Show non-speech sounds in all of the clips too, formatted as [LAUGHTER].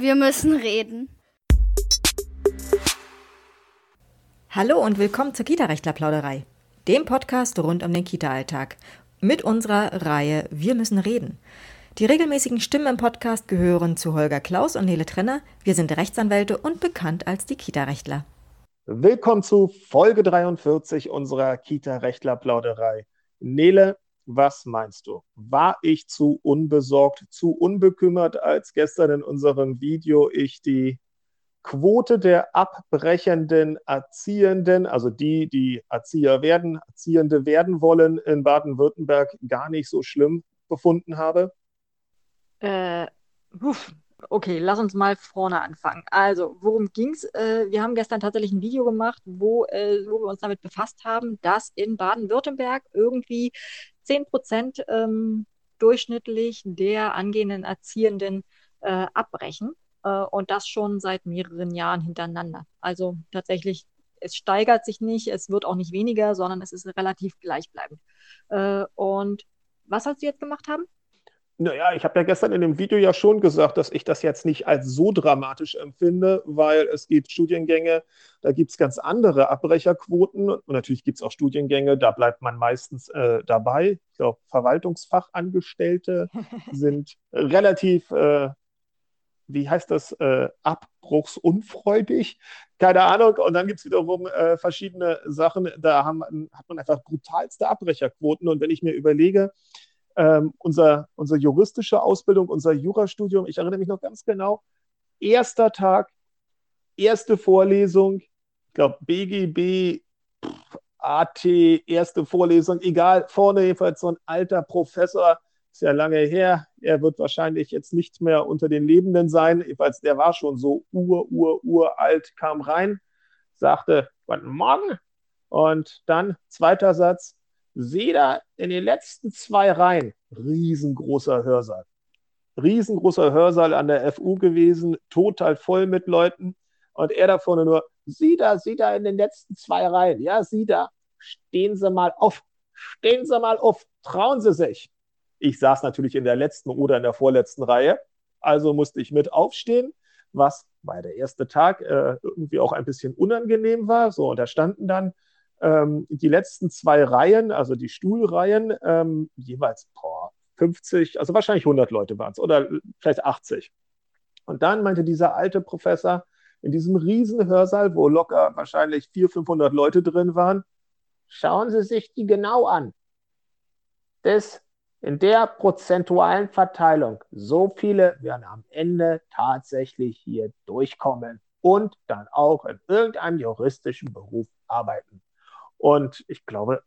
Wir müssen reden. Hallo und willkommen zur Kita-Rechtler-Plauderei, dem Podcast rund um den Kita-Alltag. Mit unserer Reihe Wir müssen reden. Die regelmäßigen Stimmen im Podcast gehören zu Holger Klaus und Nele Trenner. Wir sind Rechtsanwälte und bekannt als die Kita-Rechtler. Willkommen zu Folge 43 unserer Kita-Rechtler-Plauderei. Nele, was meinst du? War ich zu unbesorgt, zu unbekümmert, als gestern in unserem Video ich die Quote der abbrechenden Erziehenden, also die, die Erzieher werden, Erziehende werden wollen, in Baden-Württemberg gar nicht so schlimm befunden habe? Äh, uff, okay, lass uns mal vorne anfangen. Also, worum ging's? Äh, wir haben gestern tatsächlich ein Video gemacht, wo, äh, wo wir uns damit befasst haben, dass in Baden-Württemberg irgendwie 10 Prozent ähm, durchschnittlich der angehenden Erziehenden äh, abbrechen. Äh, und das schon seit mehreren Jahren hintereinander. Also tatsächlich, es steigert sich nicht, es wird auch nicht weniger, sondern es ist relativ gleichbleibend. Äh, und was sollst du jetzt gemacht haben? Naja, ich habe ja gestern in dem Video ja schon gesagt, dass ich das jetzt nicht als so dramatisch empfinde, weil es gibt Studiengänge, da gibt es ganz andere Abbrecherquoten und natürlich gibt es auch Studiengänge, da bleibt man meistens äh, dabei. Ich glaube, Verwaltungsfachangestellte [LAUGHS] sind relativ, äh, wie heißt das, äh, abbruchsunfreudig, keine Ahnung. Und dann gibt es wiederum äh, verschiedene Sachen, da haben, hat man einfach brutalste Abbrecherquoten. Und wenn ich mir überlege, ähm, unser, unsere juristische Ausbildung, unser Jurastudium, ich erinnere mich noch ganz genau, erster Tag, erste Vorlesung, ich glaube BGB, AT, erste Vorlesung, egal, vorne jedenfalls so ein alter Professor, ist ja lange her, er wird wahrscheinlich jetzt nicht mehr unter den Lebenden sein, jedenfalls der war schon so ur, ur, uralt, kam rein, sagte, guten Morgen, und dann zweiter Satz, sehe da in den letzten zwei Reihen riesengroßer Hörsaal. Riesengroßer Hörsaal an der FU gewesen, total voll mit Leuten. Und er da vorne nur, sieh da, sieh da in den letzten zwei Reihen. Ja, sieh da, stehen Sie mal auf, stehen Sie mal auf, trauen Sie sich. Ich saß natürlich in der letzten oder in der vorletzten Reihe, also musste ich mit aufstehen, was bei der erste Tag äh, irgendwie auch ein bisschen unangenehm war. So, und da standen dann ähm, die letzten zwei Reihen, also die Stuhlreihen, ähm, jeweils boah, 50, also wahrscheinlich 100 Leute waren es oder vielleicht 80. Und dann meinte dieser alte Professor in diesem riesen Hörsaal, wo locker wahrscheinlich 400, 500 Leute drin waren, schauen Sie sich die genau an. Das in der prozentualen Verteilung, so viele werden am Ende tatsächlich hier durchkommen und dann auch in irgendeinem juristischen Beruf arbeiten. Und ich glaube,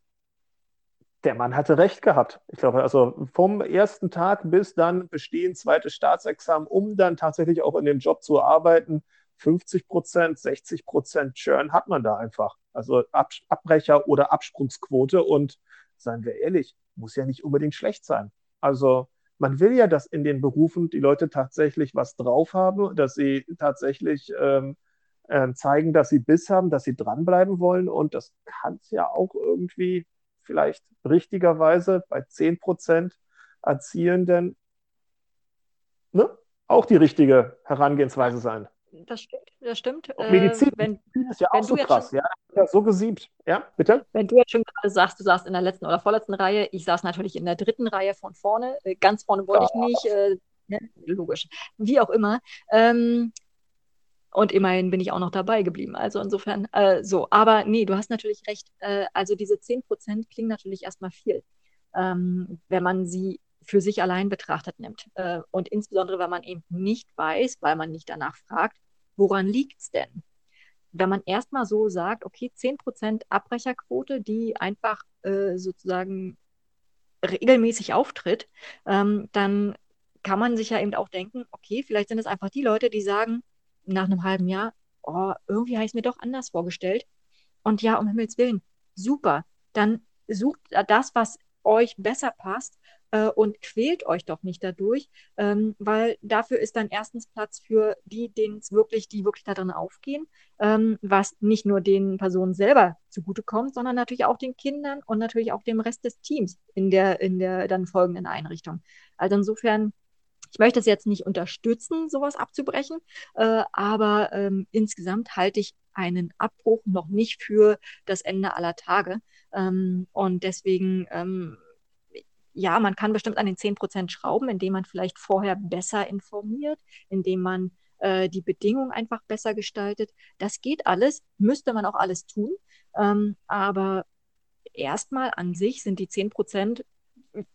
der Mann hatte recht gehabt. Ich glaube, also vom ersten Tag bis dann bestehen zweites Staatsexamen, um dann tatsächlich auch in dem Job zu arbeiten. 50 Prozent, 60 Prozent Churn hat man da einfach. Also Ab Abbrecher oder Absprungsquote. Und seien wir ehrlich, muss ja nicht unbedingt schlecht sein. Also man will ja, dass in den Berufen die Leute tatsächlich was drauf haben, dass sie tatsächlich ähm, äh, zeigen, dass sie Biss haben, dass sie dranbleiben wollen. Und das kann es ja auch irgendwie vielleicht richtigerweise bei 10 Prozent Erziehenden ne, auch die richtige Herangehensweise sein. Das stimmt, das stimmt. Auch Medizin, äh, wenn, ist ja auch so krass, schon, ja, so gesiebt. Ja, bitte? Wenn du jetzt schon gerade sagst, du saßt in der letzten oder vorletzten Reihe, ich saß natürlich in der dritten Reihe von vorne. Äh, ganz vorne wollte ja. ich nicht, äh, ne, logisch. Wie auch immer. Ähm, und immerhin bin ich auch noch dabei geblieben. Also insofern äh, so. Aber nee, du hast natürlich recht. Äh, also diese 10 Prozent klingen natürlich erstmal viel, ähm, wenn man sie für sich allein betrachtet nimmt. Äh, und insbesondere, wenn man eben nicht weiß, weil man nicht danach fragt, woran liegt es denn? Wenn man erstmal so sagt, okay, 10 Prozent Abbrecherquote, die einfach äh, sozusagen regelmäßig auftritt, ähm, dann kann man sich ja eben auch denken, okay, vielleicht sind es einfach die Leute, die sagen, nach einem halben Jahr, oh, irgendwie habe ich es mir doch anders vorgestellt. Und ja, um Himmels Willen, super. Dann sucht das, was euch besser passt äh, und quält euch doch nicht dadurch, ähm, weil dafür ist dann erstens Platz für die, denen es wirklich, die wirklich da drin aufgehen, ähm, was nicht nur den Personen selber zugutekommt, sondern natürlich auch den Kindern und natürlich auch dem Rest des Teams in der, in der dann folgenden Einrichtung. Also insofern Ich möchte es jetzt nicht unterstützen, sowas abzubrechen, äh, aber ähm, insgesamt halte ich einen Abbruch noch nicht für das Ende aller Tage. Ähm, und deswegen, ähm, ja, man kann bestimmt an den 10 Prozent schrauben, indem man vielleicht vorher besser informiert, indem man äh, die Bedingungen einfach besser gestaltet. Das geht alles, müsste man auch alles tun. Ähm, aber erstmal an sich sind die 10 Prozent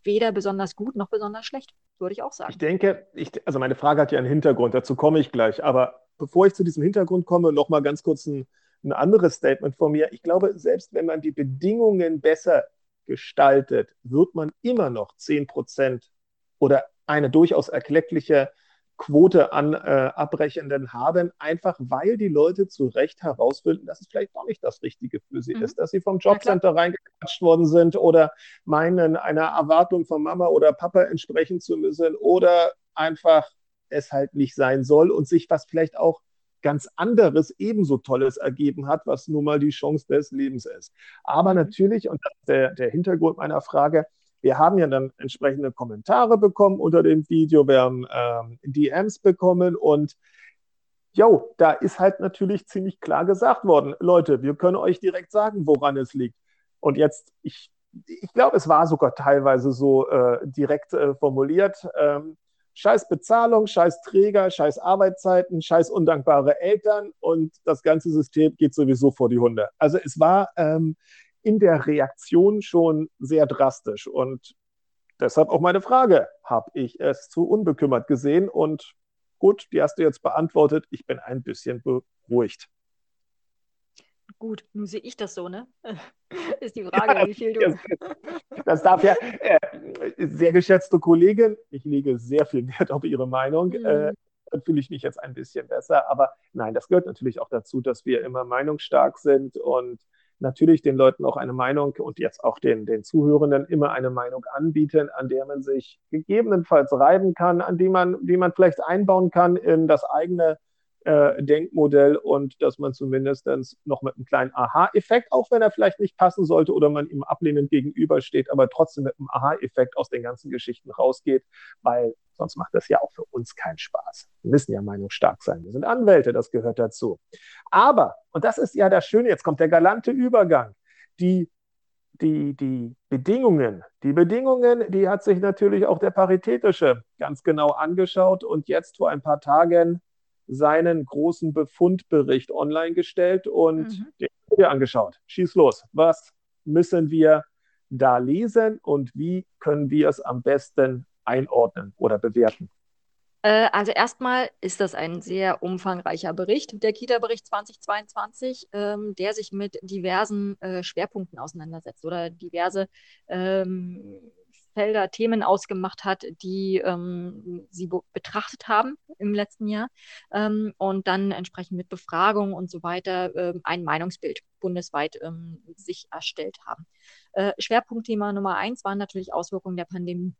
weder besonders gut noch besonders schlecht, würde ich auch sagen. Ich denke, ich, also meine Frage hat ja einen Hintergrund, dazu komme ich gleich. Aber bevor ich zu diesem Hintergrund komme, noch mal ganz kurz ein, ein anderes Statement von mir. Ich glaube, selbst wenn man die Bedingungen besser gestaltet, wird man immer noch 10 Prozent oder eine durchaus erkleckliche Quote an äh, Abbrechenden haben, einfach weil die Leute zu Recht herausfinden, dass es vielleicht doch nicht das Richtige für sie mhm. ist, dass sie vom Jobcenter reingequatscht worden sind oder meinen, einer Erwartung von Mama oder Papa entsprechen zu müssen oder einfach es halt nicht sein soll und sich was vielleicht auch ganz anderes, ebenso Tolles ergeben hat, was nun mal die Chance des Lebens ist. Aber mhm. natürlich, und das ist der, der Hintergrund meiner Frage, wir haben ja dann entsprechende Kommentare bekommen unter dem Video, wir haben ähm, DMs bekommen und jo, da ist halt natürlich ziemlich klar gesagt worden, Leute, wir können euch direkt sagen, woran es liegt. Und jetzt, ich, ich glaube, es war sogar teilweise so äh, direkt äh, formuliert. Ähm, scheiß Bezahlung, scheiß Träger, scheiß Arbeitszeiten, scheiß undankbare Eltern und das ganze System geht sowieso vor die Hunde. Also es war ähm, in der Reaktion schon sehr drastisch. Und deshalb auch meine Frage, habe ich es zu unbekümmert gesehen? Und gut, die hast du jetzt beantwortet. Ich bin ein bisschen beruhigt. Gut, nun sehe ich das so, ne? [LAUGHS] Ist die Frage, ja, wie viel du. Das darf ja, äh, sehr geschätzte Kollegin, ich lege sehr viel Wert auf Ihre Meinung. Mhm. Äh, fühle ich mich jetzt ein bisschen besser. Aber nein, das gehört natürlich auch dazu, dass wir immer meinungsstark sind und natürlich den Leuten auch eine Meinung und jetzt auch den, den Zuhörenden immer eine Meinung anbieten, an der man sich gegebenenfalls reiben kann, an die man, die man vielleicht einbauen kann in das eigene äh, Denkmodell und dass man zumindest noch mit einem kleinen Aha-Effekt, auch wenn er vielleicht nicht passen sollte oder man ihm ablehnend gegenübersteht, aber trotzdem mit einem Aha-Effekt aus den ganzen Geschichten rausgeht, weil sonst macht das ja auch für uns keinen Spaß. Wir müssen ja meinungsstark sein. Wir sind Anwälte, das gehört dazu. Aber, und das ist ja das Schöne, jetzt kommt der galante Übergang, die die, die Bedingungen, die Bedingungen, die hat sich natürlich auch der Paritätische ganz genau angeschaut und jetzt vor ein paar Tagen seinen großen Befundbericht online gestellt und mhm. den dir angeschaut. Schieß los. Was müssen wir da lesen und wie können wir es am besten einordnen oder bewerten? Äh, also erstmal ist das ein sehr umfangreicher Bericht, der Kita-Bericht 2022, ähm, der sich mit diversen äh, Schwerpunkten auseinandersetzt oder diverse ähm, Felder, Themen ausgemacht hat, die ähm, sie be betrachtet haben im letzten Jahr ähm, und dann entsprechend mit Befragungen und so weiter äh, ein Meinungsbild bundesweit ähm, sich erstellt haben. Äh, Schwerpunktthema Nummer eins waren natürlich Auswirkungen der Pandemie.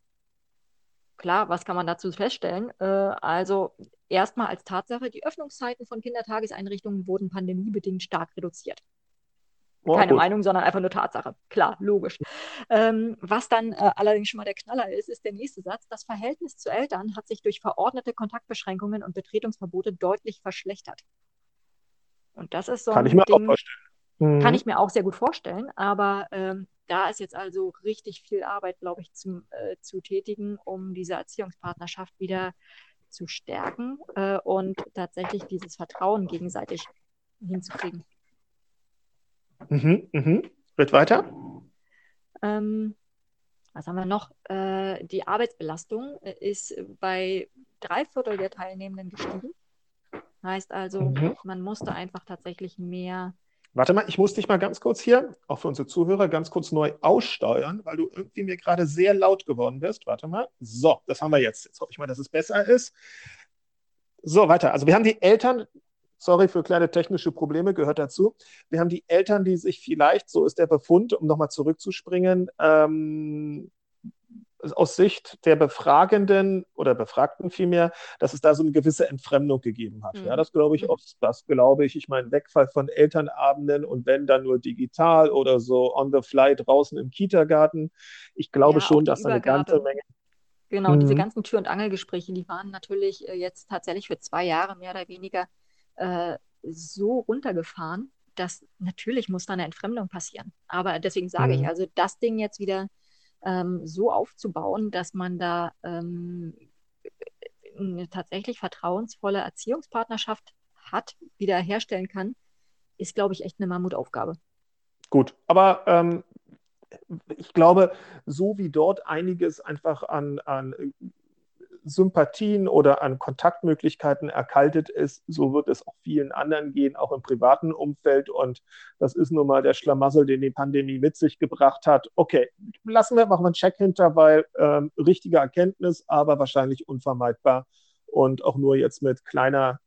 Klar, was kann man dazu feststellen? Äh, also erstmal als Tatsache, die Öffnungszeiten von Kindertageseinrichtungen wurden pandemiebedingt stark reduziert. Oh, Keine gut. Meinung, sondern einfach nur Tatsache. Klar, logisch. Ähm, was dann äh, allerdings schon mal der Knaller ist, ist der nächste Satz. Das Verhältnis zu Eltern hat sich durch verordnete Kontaktbeschränkungen und Betretungsverbote deutlich verschlechtert. Und das ist so kann ein ich mir Ding, auch vorstellen. Mhm. Kann ich mir auch sehr gut vorstellen, aber ähm, da ist jetzt also richtig viel Arbeit, glaube ich, zum, äh, zu tätigen, um diese Erziehungspartnerschaft wieder zu stärken äh, und tatsächlich dieses Vertrauen gegenseitig hinzukriegen. Mhm, mhm. Wird weiter? Ähm, was haben wir noch? Äh, die Arbeitsbelastung äh, ist bei drei Viertel der Teilnehmenden gestiegen. Heißt also, mhm. man musste einfach tatsächlich mehr. Warte mal, ich muss dich mal ganz kurz hier, auch für unsere Zuhörer, ganz kurz neu aussteuern, weil du irgendwie mir gerade sehr laut geworden bist. Warte mal. So, das haben wir jetzt. Jetzt hoffe ich mal, dass es besser ist. So, weiter. Also wir haben die Eltern Sorry für kleine technische Probleme, gehört dazu. Wir haben die Eltern, die sich vielleicht, so ist der Befund, um nochmal zurückzuspringen, ähm, aus Sicht der Befragenden oder Befragten vielmehr, dass es da so eine gewisse Entfremdung gegeben hat. Mhm. Ja, das glaube ich mhm. oft, das glaube ich, ich meine, Wegfall von Elternabenden und wenn dann nur digital oder so on the fly draußen im Kindergarten. Ich glaube ja, schon, dass da eine ganze Menge Genau, mhm. diese ganzen Tür- und Angelgespräche, die waren natürlich äh, jetzt tatsächlich für zwei Jahre mehr oder weniger äh, so runtergefahren, dass natürlich muss da eine Entfremdung passieren. Aber deswegen sage mhm. ich, also das Ding jetzt wieder ähm, so aufzubauen, dass man da ähm, eine tatsächlich vertrauensvolle Erziehungspartnerschaft hat, wieder herstellen kann, ist, glaube ich, echt eine Mammutaufgabe. Gut, aber ähm, ich glaube, so wie dort einiges einfach an, an Sympathien oder an Kontaktmöglichkeiten erkaltet ist, so wird es auch vielen anderen gehen, auch im privaten Umfeld. Und das ist nun mal der Schlamassel, den die Pandemie mit sich gebracht hat. Okay, lassen wir, machen wir einen Check hinter, weil ähm, richtige Erkenntnis, aber wahrscheinlich unvermeidbar und auch nur jetzt mit kleiner,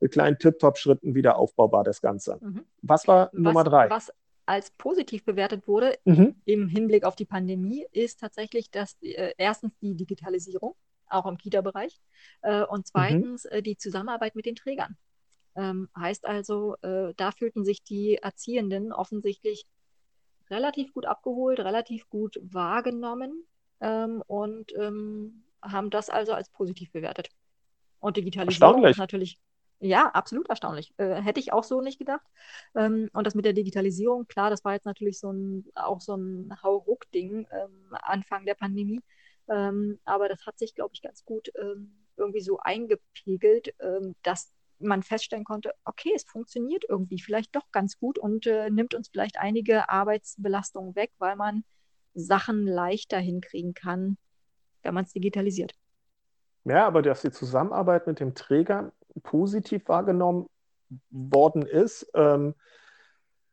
mit kleinen Tip-Top-Schritten wieder aufbaubar, das Ganze. Mhm. Was war was, Nummer drei? Was als positiv bewertet wurde mhm. im Hinblick auf die Pandemie, ist tatsächlich, dass äh, erstens die Digitalisierung auch im Kita-Bereich. Äh, und mhm. zweitens mhm. die Zusammenarbeit mit den Trägern. Ähm, heißt also, äh, da fühlten sich die Erziehenden offensichtlich relativ gut abgeholt, relativ gut wahrgenommen ähm, und ähm, haben das also als positiv bewertet. Und Digitalisierung ist natürlich, ja, absolut erstaunlich. Äh, hätte ich auch so nicht gedacht. Ähm, und das mit der Digitalisierung, klar, das war jetzt natürlich so ein, auch so ein Hauruck-Ding ähm, Anfang der Pandemie. Ähm, aber das hat sich, glaube ich, ganz gut ähm, irgendwie so eingepegelt, ähm, dass man feststellen konnte, okay, es funktioniert irgendwie vielleicht doch ganz gut und äh, nimmt uns vielleicht einige Arbeitsbelastungen weg, weil man Sachen leichter hinkriegen kann, wenn man es digitalisiert. Ja, aber dass die Zusammenarbeit mit dem Träger positiv wahrgenommen worden ist. Ähm,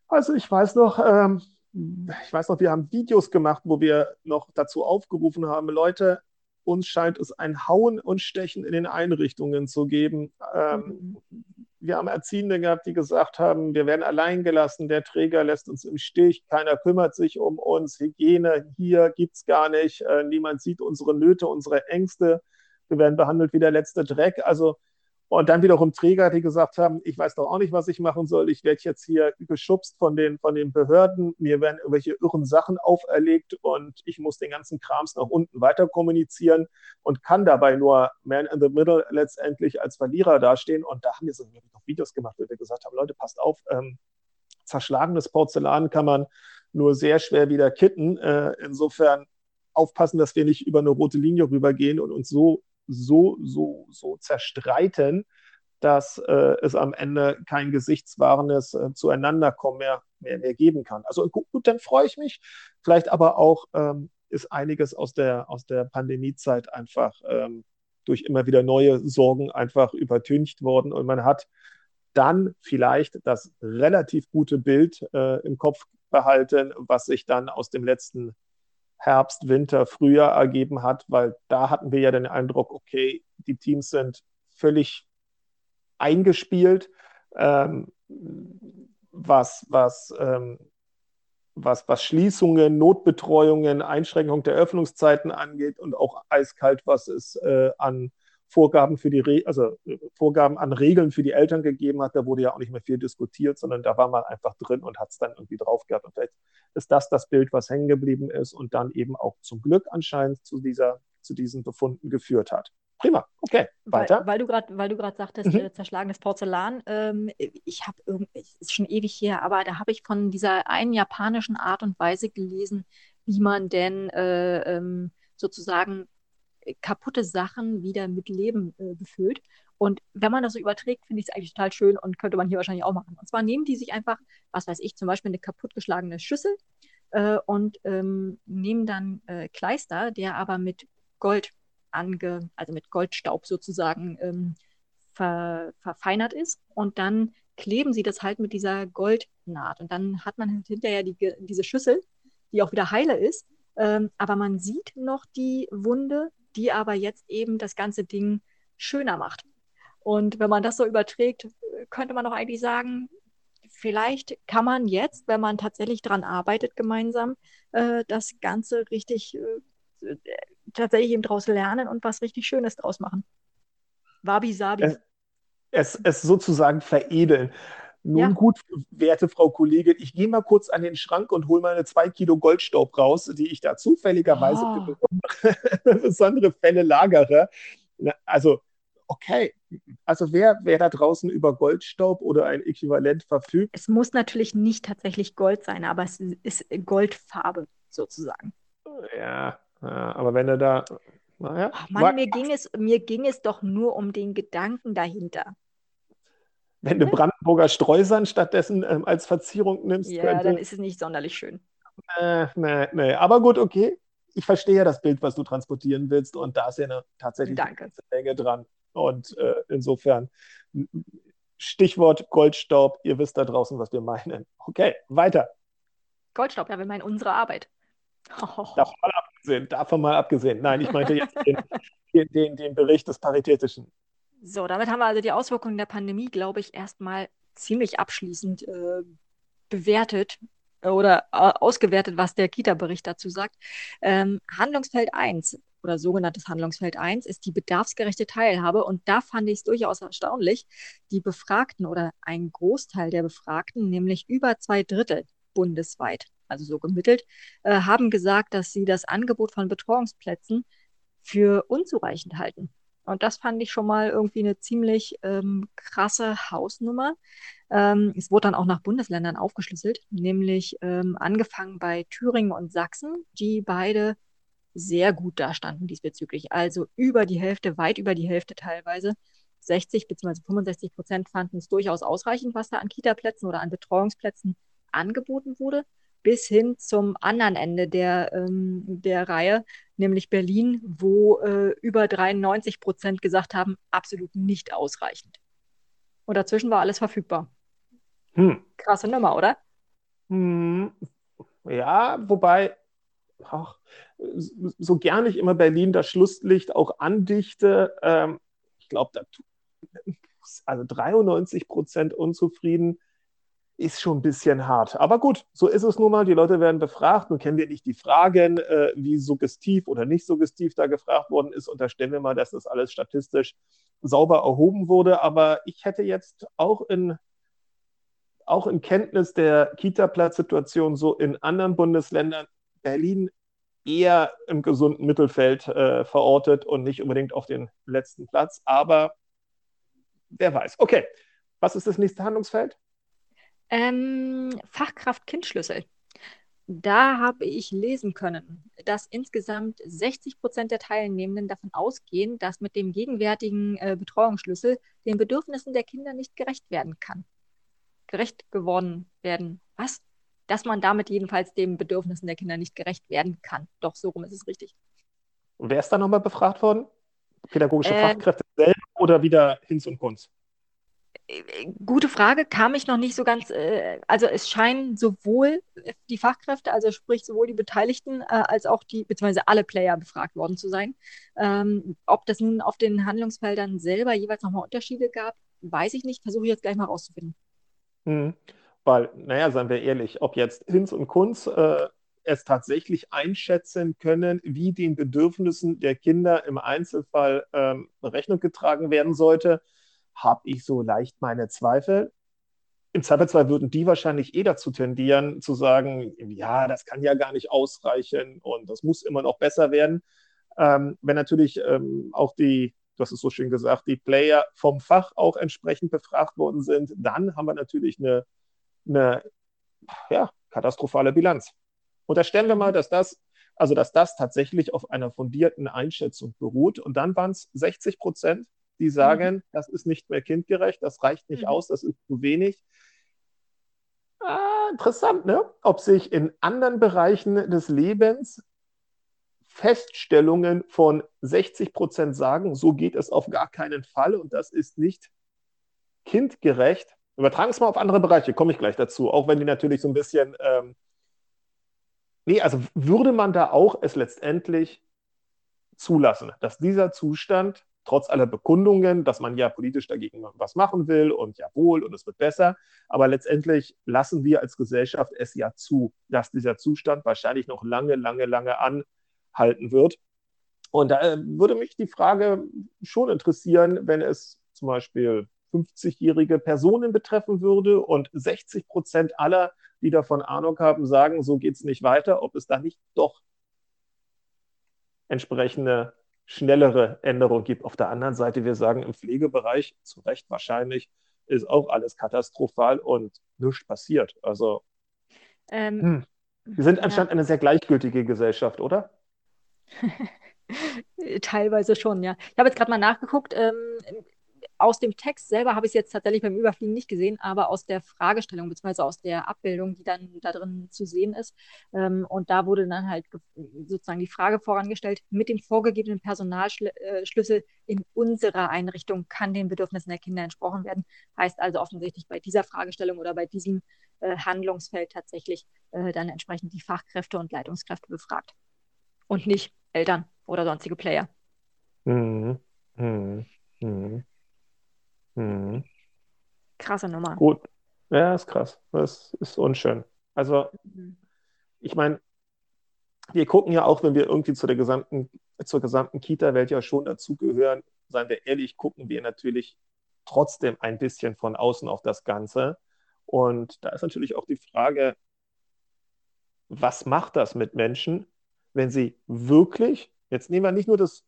also ich weiß noch, ähm, ich weiß noch, wir haben Videos gemacht, wo wir noch dazu aufgerufen haben, Leute, uns scheint es ein Hauen und Stechen in den Einrichtungen zu geben. Ähm, mhm. Wir haben Erziehende gehabt, die gesagt haben, wir werden allein gelassen, der Träger lässt uns im Stich, keiner kümmert sich um uns, Hygiene hier gibt es gar nicht, äh, niemand sieht unsere Nöte, unsere Ängste, wir werden behandelt wie der letzte Dreck. Also und dann wiederum Träger, die gesagt haben, ich weiß doch auch nicht, was ich machen soll. Ich werde jetzt hier geschubst von den, von den Behörden. Mir werden irgendwelche irren Sachen auferlegt und ich muss den ganzen Krams nach unten weiter kommunizieren und kann dabei nur Man in the Middle letztendlich als Verlierer dastehen. Und da haben wir so noch Videos gemacht, wo wir gesagt haben, Leute, passt auf, ähm, zerschlagenes Porzellan kann man nur sehr schwer wieder kitten. Äh, insofern aufpassen, dass wir nicht über eine rote Linie rübergehen und uns so so, so, so zerstreiten, dass äh, es am Ende kein gesichtswahrenes äh, Zueinanderkommen mehr, mehr, mehr geben kann. Also gut, gut dann freue ich mich. Vielleicht aber auch ähm, ist einiges aus der, aus der Pandemiezeit einfach ähm, durch immer wieder neue Sorgen einfach übertüncht worden und man hat dann vielleicht das relativ gute Bild äh, im Kopf behalten, was sich dann aus dem letzten Herbst, Winter, Frühjahr ergeben hat, weil da hatten wir ja den Eindruck, okay, die Teams sind völlig eingespielt, ähm, was, was, ähm, was, was Schließungen, Notbetreuungen, Einschränkung der Öffnungszeiten angeht und auch eiskalt, was es äh, an Vorgaben für die, Re also äh, Vorgaben an Regeln für die Eltern gegeben hat, da wurde ja auch nicht mehr viel diskutiert, sondern da war man einfach drin und hat es dann irgendwie drauf gehabt. Und vielleicht ist das das Bild, was hängen geblieben ist und dann eben auch zum Glück anscheinend zu dieser, zu diesen Befunden geführt hat. Prima, okay, weiter. Weil, weil du gerade, weil du gerade sagtest, mhm. äh, zerschlagenes Porzellan. Ähm, ich habe es ist schon ewig her, aber da habe ich von dieser einen japanischen Art und Weise gelesen, wie man denn äh, ähm, sozusagen kaputte Sachen wieder mit Leben äh, befüllt. Und wenn man das so überträgt, finde ich es eigentlich total schön und könnte man hier wahrscheinlich auch machen. Und zwar nehmen die sich einfach, was weiß ich, zum Beispiel eine kaputtgeschlagene Schüssel äh, und ähm, nehmen dann äh, Kleister, der aber mit Gold ange, also mit Goldstaub sozusagen ähm, ver, verfeinert ist. Und dann kleben sie das halt mit dieser Goldnaht. Und dann hat man hinterher die, diese Schüssel, die auch wieder heile ist. Ähm, aber man sieht noch die Wunde, die aber jetzt eben das ganze Ding schöner macht. Und wenn man das so überträgt, könnte man doch eigentlich sagen, vielleicht kann man jetzt, wenn man tatsächlich daran arbeitet gemeinsam, äh, das Ganze richtig äh, tatsächlich eben daraus lernen und was richtig Schönes draus machen. Wabi Sabi. Es, es, es sozusagen veredeln. Nun ja. gut, werte Frau Kollegin, ich gehe mal kurz an den Schrank und hole meine zwei Kilo Goldstaub raus, die ich da zufälligerweise oh. für [LAUGHS] besondere Fälle lagere. Also, okay, also wer, wer da draußen über Goldstaub oder ein Äquivalent verfügt. Es muss natürlich nicht tatsächlich Gold sein, aber es ist Goldfarbe sozusagen. Ja, aber wenn er da. Naja, Ach Mann, mir ging, es, mir ging es doch nur um den Gedanken dahinter. Wenn du Brandenburger Streusand stattdessen ähm, als Verzierung nimmst. Ja, könnte... dann ist es nicht sonderlich schön. Nee, nee, nee. Aber gut, okay. Ich verstehe ja das Bild, was du transportieren willst. Und da ist ja eine, tatsächlich Danke. eine Menge dran. Und äh, insofern, Stichwort Goldstaub, ihr wisst da draußen, was wir meinen. Okay, weiter. Goldstaub, ja, wir meinen unsere Arbeit. Oh. [LAUGHS] Davon mal abgesehen, davon mal abgesehen. Nein, ich meinte jetzt den, den, den Bericht des Paritätischen. So, damit haben wir also die Auswirkungen der Pandemie, glaube ich, erstmal ziemlich abschließend äh, bewertet äh, oder äh, ausgewertet, was der Kita-Bericht dazu sagt. Ähm, Handlungsfeld 1 oder sogenanntes Handlungsfeld 1 ist die bedarfsgerechte Teilhabe. Und da fand ich es durchaus erstaunlich. Die Befragten oder ein Großteil der Befragten, nämlich über zwei Drittel bundesweit, also so gemittelt, äh, haben gesagt, dass sie das Angebot von Betreuungsplätzen für unzureichend halten. Und das fand ich schon mal irgendwie eine ziemlich ähm, krasse Hausnummer. Ähm, es wurde dann auch nach Bundesländern aufgeschlüsselt, nämlich ähm, angefangen bei Thüringen und Sachsen, die beide sehr gut dastanden diesbezüglich. Also über die Hälfte, weit über die Hälfte teilweise. 60 bzw. 65 Prozent fanden es durchaus ausreichend, was da an Kita-Plätzen oder an Betreuungsplätzen angeboten wurde, bis hin zum anderen Ende der, ähm, der Reihe, nämlich Berlin, wo äh, über 93 Prozent gesagt haben, absolut nicht ausreichend. Und dazwischen war alles verfügbar. Hm. Krasse Nummer, oder? Hm. Ja, wobei, ach, so gern ich immer Berlin das Schlusslicht auch andichte, ähm, ich glaube, da also 93 Prozent unzufrieden ist schon ein bisschen hart. Aber gut, so ist es nun mal. Die Leute werden befragt. Nun kennen wir nicht die Fragen, äh, wie suggestiv oder nicht suggestiv da gefragt worden ist. Unterstellen wir mal, dass das alles statistisch sauber erhoben wurde. Aber ich hätte jetzt auch in, auch in Kenntnis der Kita-Platzsituation so in anderen Bundesländern Berlin eher im gesunden Mittelfeld äh, verortet und nicht unbedingt auf den letzten Platz. Aber wer weiß. Okay, was ist das nächste Handlungsfeld? Ähm, Fachkraft-Kindschlüssel. Da habe ich lesen können, dass insgesamt 60 Prozent der Teilnehmenden davon ausgehen, dass mit dem gegenwärtigen äh, Betreuungsschlüssel den Bedürfnissen der Kinder nicht gerecht werden kann. Gerecht geworden werden. Was? dass man damit jedenfalls den Bedürfnissen der Kinder nicht gerecht werden kann. Doch, so rum ist es richtig. Und wer ist da nochmal befragt worden? Pädagogische äh, Fachkräfte selber oder wieder Hinz und Kunz? Gute Frage, kam ich noch nicht so ganz. Äh, also es scheinen sowohl die Fachkräfte, also sprich sowohl die Beteiligten äh, als auch die, beziehungsweise alle Player befragt worden zu sein. Ähm, ob das nun auf den Handlungsfeldern selber jeweils nochmal Unterschiede gab, weiß ich nicht. Versuche ich jetzt gleich mal rauszufinden. Mhm. Weil, naja, seien wir ehrlich, ob jetzt Hinz und Kunz äh, es tatsächlich einschätzen können, wie den Bedürfnissen der Kinder im Einzelfall ähm, Rechnung getragen werden sollte, habe ich so leicht meine Zweifel. Im Zweifelsfall würden die wahrscheinlich eh dazu tendieren, zu sagen, ja, das kann ja gar nicht ausreichen und das muss immer noch besser werden. Ähm, wenn natürlich ähm, auch die, du hast es so schön gesagt, die Player vom Fach auch entsprechend befragt worden sind, dann haben wir natürlich eine eine ja, katastrophale Bilanz. Unterstellen wir mal, dass das, also dass das tatsächlich auf einer fundierten Einschätzung beruht. Und dann waren es 60 Prozent, die sagen, mhm. das ist nicht mehr kindgerecht, das reicht nicht mhm. aus, das ist zu wenig. Ah, interessant, ne? Ob sich in anderen Bereichen des Lebens Feststellungen von 60 Prozent sagen, so geht es auf gar keinen Fall und das ist nicht kindgerecht, Übertragen es mal auf andere Bereiche, komme ich gleich dazu, auch wenn die natürlich so ein bisschen. Ähm, nee, also würde man da auch es letztendlich zulassen, dass dieser Zustand trotz aller Bekundungen, dass man ja politisch dagegen was machen will und jawohl und es wird besser, aber letztendlich lassen wir als Gesellschaft es ja zu, dass dieser Zustand wahrscheinlich noch lange, lange, lange anhalten wird. Und da äh, würde mich die Frage schon interessieren, wenn es zum Beispiel 50-jährige Personen betreffen würde und 60 Prozent aller, die davon Ahnung haben, sagen, so geht es nicht weiter, ob es da nicht doch entsprechende schnellere Änderungen gibt. Auf der anderen Seite, wir sagen im Pflegebereich, zu Recht wahrscheinlich, ist auch alles katastrophal und nichts passiert. Also ähm, hm. wir sind anscheinend ja. eine sehr gleichgültige Gesellschaft, oder? [LAUGHS] Teilweise schon, ja. Ich habe jetzt gerade mal nachgeguckt. Ähm, aus dem Text selber habe ich es jetzt tatsächlich beim Überfliegen nicht gesehen, aber aus der Fragestellung bzw. aus der Abbildung, die dann da drin zu sehen ist. Ähm, und da wurde dann halt sozusagen die Frage vorangestellt, mit dem vorgegebenen Personalschlüssel äh, in unserer Einrichtung kann den Bedürfnissen der Kinder entsprochen werden. Heißt also offensichtlich bei dieser Fragestellung oder bei diesem äh, Handlungsfeld tatsächlich äh, dann entsprechend die Fachkräfte und Leitungskräfte befragt. Und nicht Eltern oder sonstige Player. Mhm. Mhm. Mhm. Mhm. Krasse Nummer. Gut. Ja, ist krass. Das ist unschön. Also, mhm. ich meine, wir gucken ja auch, wenn wir irgendwie zu der gesamten, zur gesamten Kita-Welt ja schon dazugehören, seien wir ehrlich, gucken wir natürlich trotzdem ein bisschen von außen auf das Ganze. Und da ist natürlich auch die Frage, was macht das mit Menschen, wenn sie wirklich, jetzt nehmen wir nicht nur das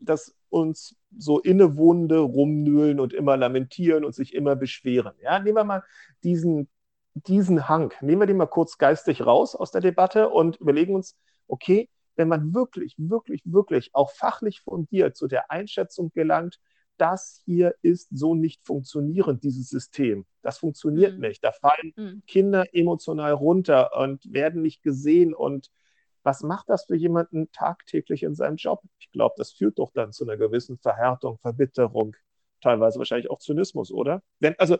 das uns so innewohnende rumnühlen und immer lamentieren und sich immer beschweren. Ja, nehmen wir mal diesen, diesen Hang, nehmen wir den mal kurz geistig raus aus der Debatte und überlegen uns, okay, wenn man wirklich, wirklich, wirklich auch fachlich fundiert zu der Einschätzung gelangt, das hier ist so nicht funktionierend, dieses System. Das funktioniert mhm. nicht. Da fallen mhm. Kinder emotional runter und werden nicht gesehen und was macht das für jemanden tagtäglich in seinem Job? Ich glaube, das führt doch dann zu einer gewissen Verhärtung, Verbitterung, teilweise wahrscheinlich auch Zynismus, oder? Denn, also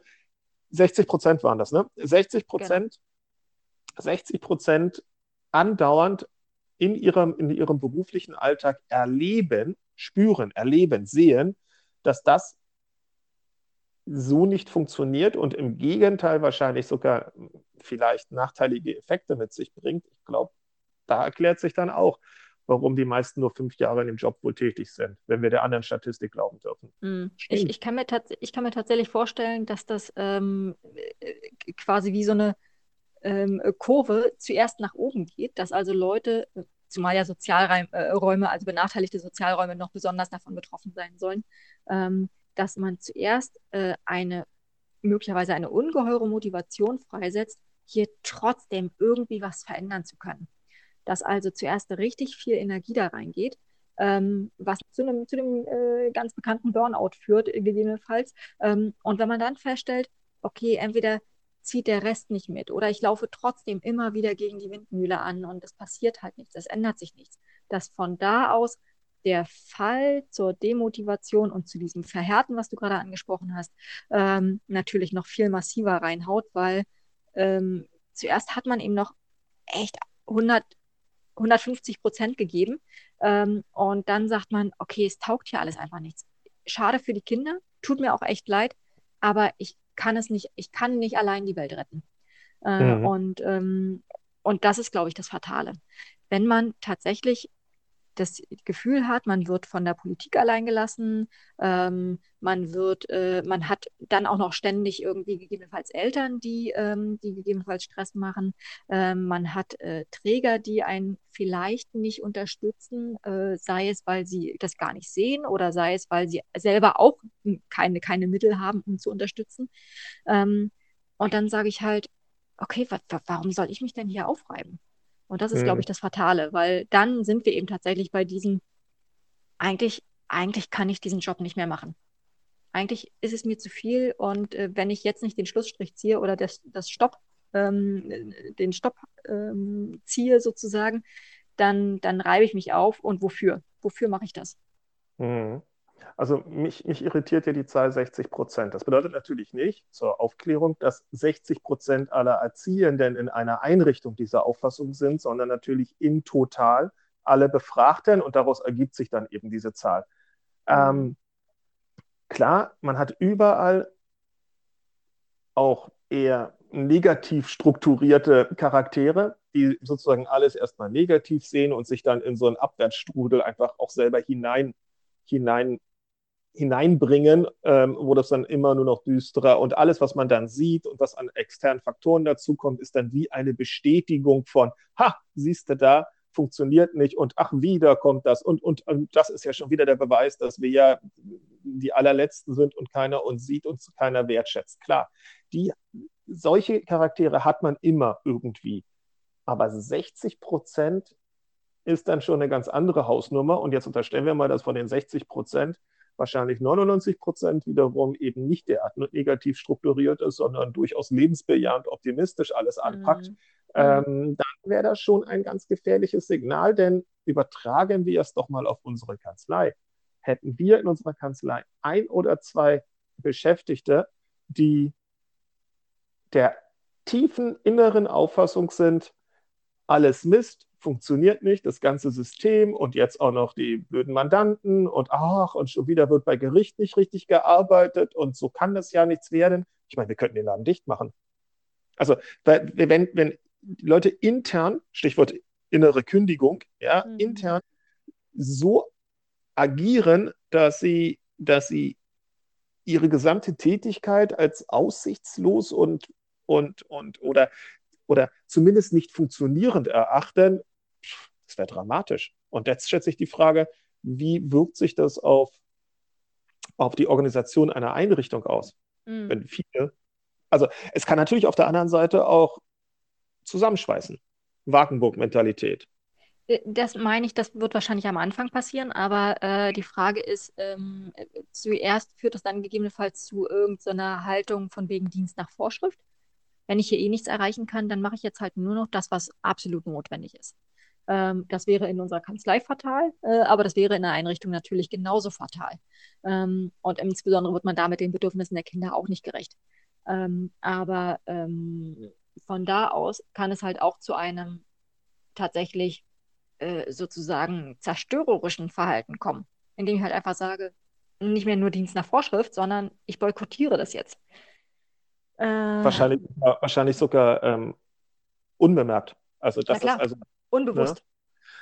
60 Prozent waren das, ne? 60 Prozent, genau. 60 Prozent andauernd in ihrem, in ihrem beruflichen Alltag erleben, spüren, erleben, sehen, dass das so nicht funktioniert und im Gegenteil wahrscheinlich sogar vielleicht nachteilige Effekte mit sich bringt. Ich glaube, da erklärt sich dann auch, warum die meisten nur fünf Jahre in dem Job wohl tätig sind, wenn wir der anderen Statistik glauben dürfen. Mm. Ich, ich, kann mir ich kann mir tatsächlich vorstellen, dass das ähm, äh, quasi wie so eine ähm, Kurve zuerst nach oben geht, dass also Leute, zumal ja Sozialräume, also benachteiligte Sozialräume noch besonders davon betroffen sein sollen, ähm, dass man zuerst äh, eine möglicherweise eine ungeheure Motivation freisetzt, hier trotzdem irgendwie was verändern zu können dass also zuerst richtig viel Energie da reingeht, ähm, was zu einem, zu dem äh, ganz bekannten Burnout führt, gegebenenfalls. Ähm, und wenn man dann feststellt, okay, entweder zieht der Rest nicht mit oder ich laufe trotzdem immer wieder gegen die Windmühle an und es passiert halt nichts, es ändert sich nichts, dass von da aus der Fall zur Demotivation und zu diesem Verhärten, was du gerade angesprochen hast, ähm, natürlich noch viel massiver reinhaut, weil ähm, zuerst hat man eben noch echt 100 150 Prozent gegeben. Ähm, und dann sagt man, okay, es taugt hier alles einfach nichts. Schade für die Kinder, tut mir auch echt leid, aber ich kann es nicht, ich kann nicht allein die Welt retten. Äh, mhm. und, ähm, und das ist, glaube ich, das Fatale. Wenn man tatsächlich das Gefühl hat, man wird von der Politik alleingelassen, ähm, man wird, äh, man hat dann auch noch ständig irgendwie gegebenenfalls Eltern, die, ähm, die gegebenenfalls Stress machen, ähm, man hat äh, Träger, die einen vielleicht nicht unterstützen, äh, sei es, weil sie das gar nicht sehen oder sei es, weil sie selber auch keine, keine Mittel haben, um zu unterstützen. Ähm, und dann sage ich halt, okay, warum soll ich mich denn hier aufreiben? Und das ist, mhm. glaube ich, das Fatale, weil dann sind wir eben tatsächlich bei diesem, eigentlich, eigentlich kann ich diesen Job nicht mehr machen. Eigentlich ist es mir zu viel und äh, wenn ich jetzt nicht den Schlussstrich ziehe oder das, das Stopp, ähm, den Stopp ähm, ziehe sozusagen, dann, dann reibe ich mich auf und wofür? Wofür mache ich das? Mhm. Also mich, mich irritiert ja die Zahl 60 Prozent. Das bedeutet natürlich nicht zur Aufklärung, dass 60 Prozent aller Erziehenden in einer Einrichtung dieser Auffassung sind, sondern natürlich in total alle Befragten und daraus ergibt sich dann eben diese Zahl. Ähm, klar, man hat überall auch eher negativ strukturierte Charaktere, die sozusagen alles erstmal negativ sehen und sich dann in so einen Abwärtsstrudel einfach auch selber hinein, hinein hineinbringen, ähm, wo das dann immer nur noch düsterer und alles, was man dann sieht und was an externen Faktoren dazukommt, ist dann wie eine Bestätigung von, ha, siehst du da, funktioniert nicht und ach, wieder kommt das und, und, und das ist ja schon wieder der Beweis, dass wir ja die allerletzten sind und keiner uns sieht und keiner wertschätzt. Klar, die, solche Charaktere hat man immer irgendwie, aber 60 Prozent ist dann schon eine ganz andere Hausnummer und jetzt unterstellen wir mal, dass von den 60 Prozent wahrscheinlich 99 Prozent wiederum eben nicht derart negativ strukturiert ist, sondern durchaus lebensbejahend, optimistisch alles anpackt, mhm. ähm, dann wäre das schon ein ganz gefährliches Signal, denn übertragen wir es doch mal auf unsere Kanzlei. Hätten wir in unserer Kanzlei ein oder zwei Beschäftigte, die der tiefen inneren Auffassung sind, alles Mist, funktioniert nicht, das ganze System und jetzt auch noch die blöden Mandanten und ach, und schon wieder wird bei Gericht nicht richtig gearbeitet und so kann das ja nichts werden. Ich meine, wir könnten den Laden dicht machen. Also, wenn, wenn die Leute intern, Stichwort innere Kündigung, ja, mhm. intern so agieren, dass sie, dass sie ihre gesamte Tätigkeit als aussichtslos und, und, und oder, oder zumindest nicht funktionierend erachten, das wäre dramatisch. Und jetzt stellt sich die Frage, wie wirkt sich das auf, auf die Organisation einer Einrichtung aus? Mhm. Wenn viele, also es kann natürlich auf der anderen Seite auch zusammenschweißen. Wagenburg-Mentalität. Äh, das meine ich, das wird wahrscheinlich am Anfang passieren, aber äh, die Frage ist, ähm, zuerst führt das dann gegebenenfalls zu irgendeiner Haltung von wegen Dienst nach Vorschrift. Wenn ich hier eh nichts erreichen kann, dann mache ich jetzt halt nur noch das, was absolut notwendig ist. Ähm, das wäre in unserer Kanzlei fatal, äh, aber das wäre in der Einrichtung natürlich genauso fatal. Ähm, und insbesondere wird man damit den Bedürfnissen der Kinder auch nicht gerecht. Ähm, aber ähm, von da aus kann es halt auch zu einem tatsächlich äh, sozusagen zerstörerischen Verhalten kommen, indem ich halt einfach sage, nicht mehr nur Dienst nach Vorschrift, sondern ich boykottiere das jetzt. Äh, wahrscheinlich, wahrscheinlich sogar ähm, unbemerkt. Also das ist also Unbewusst. Ne?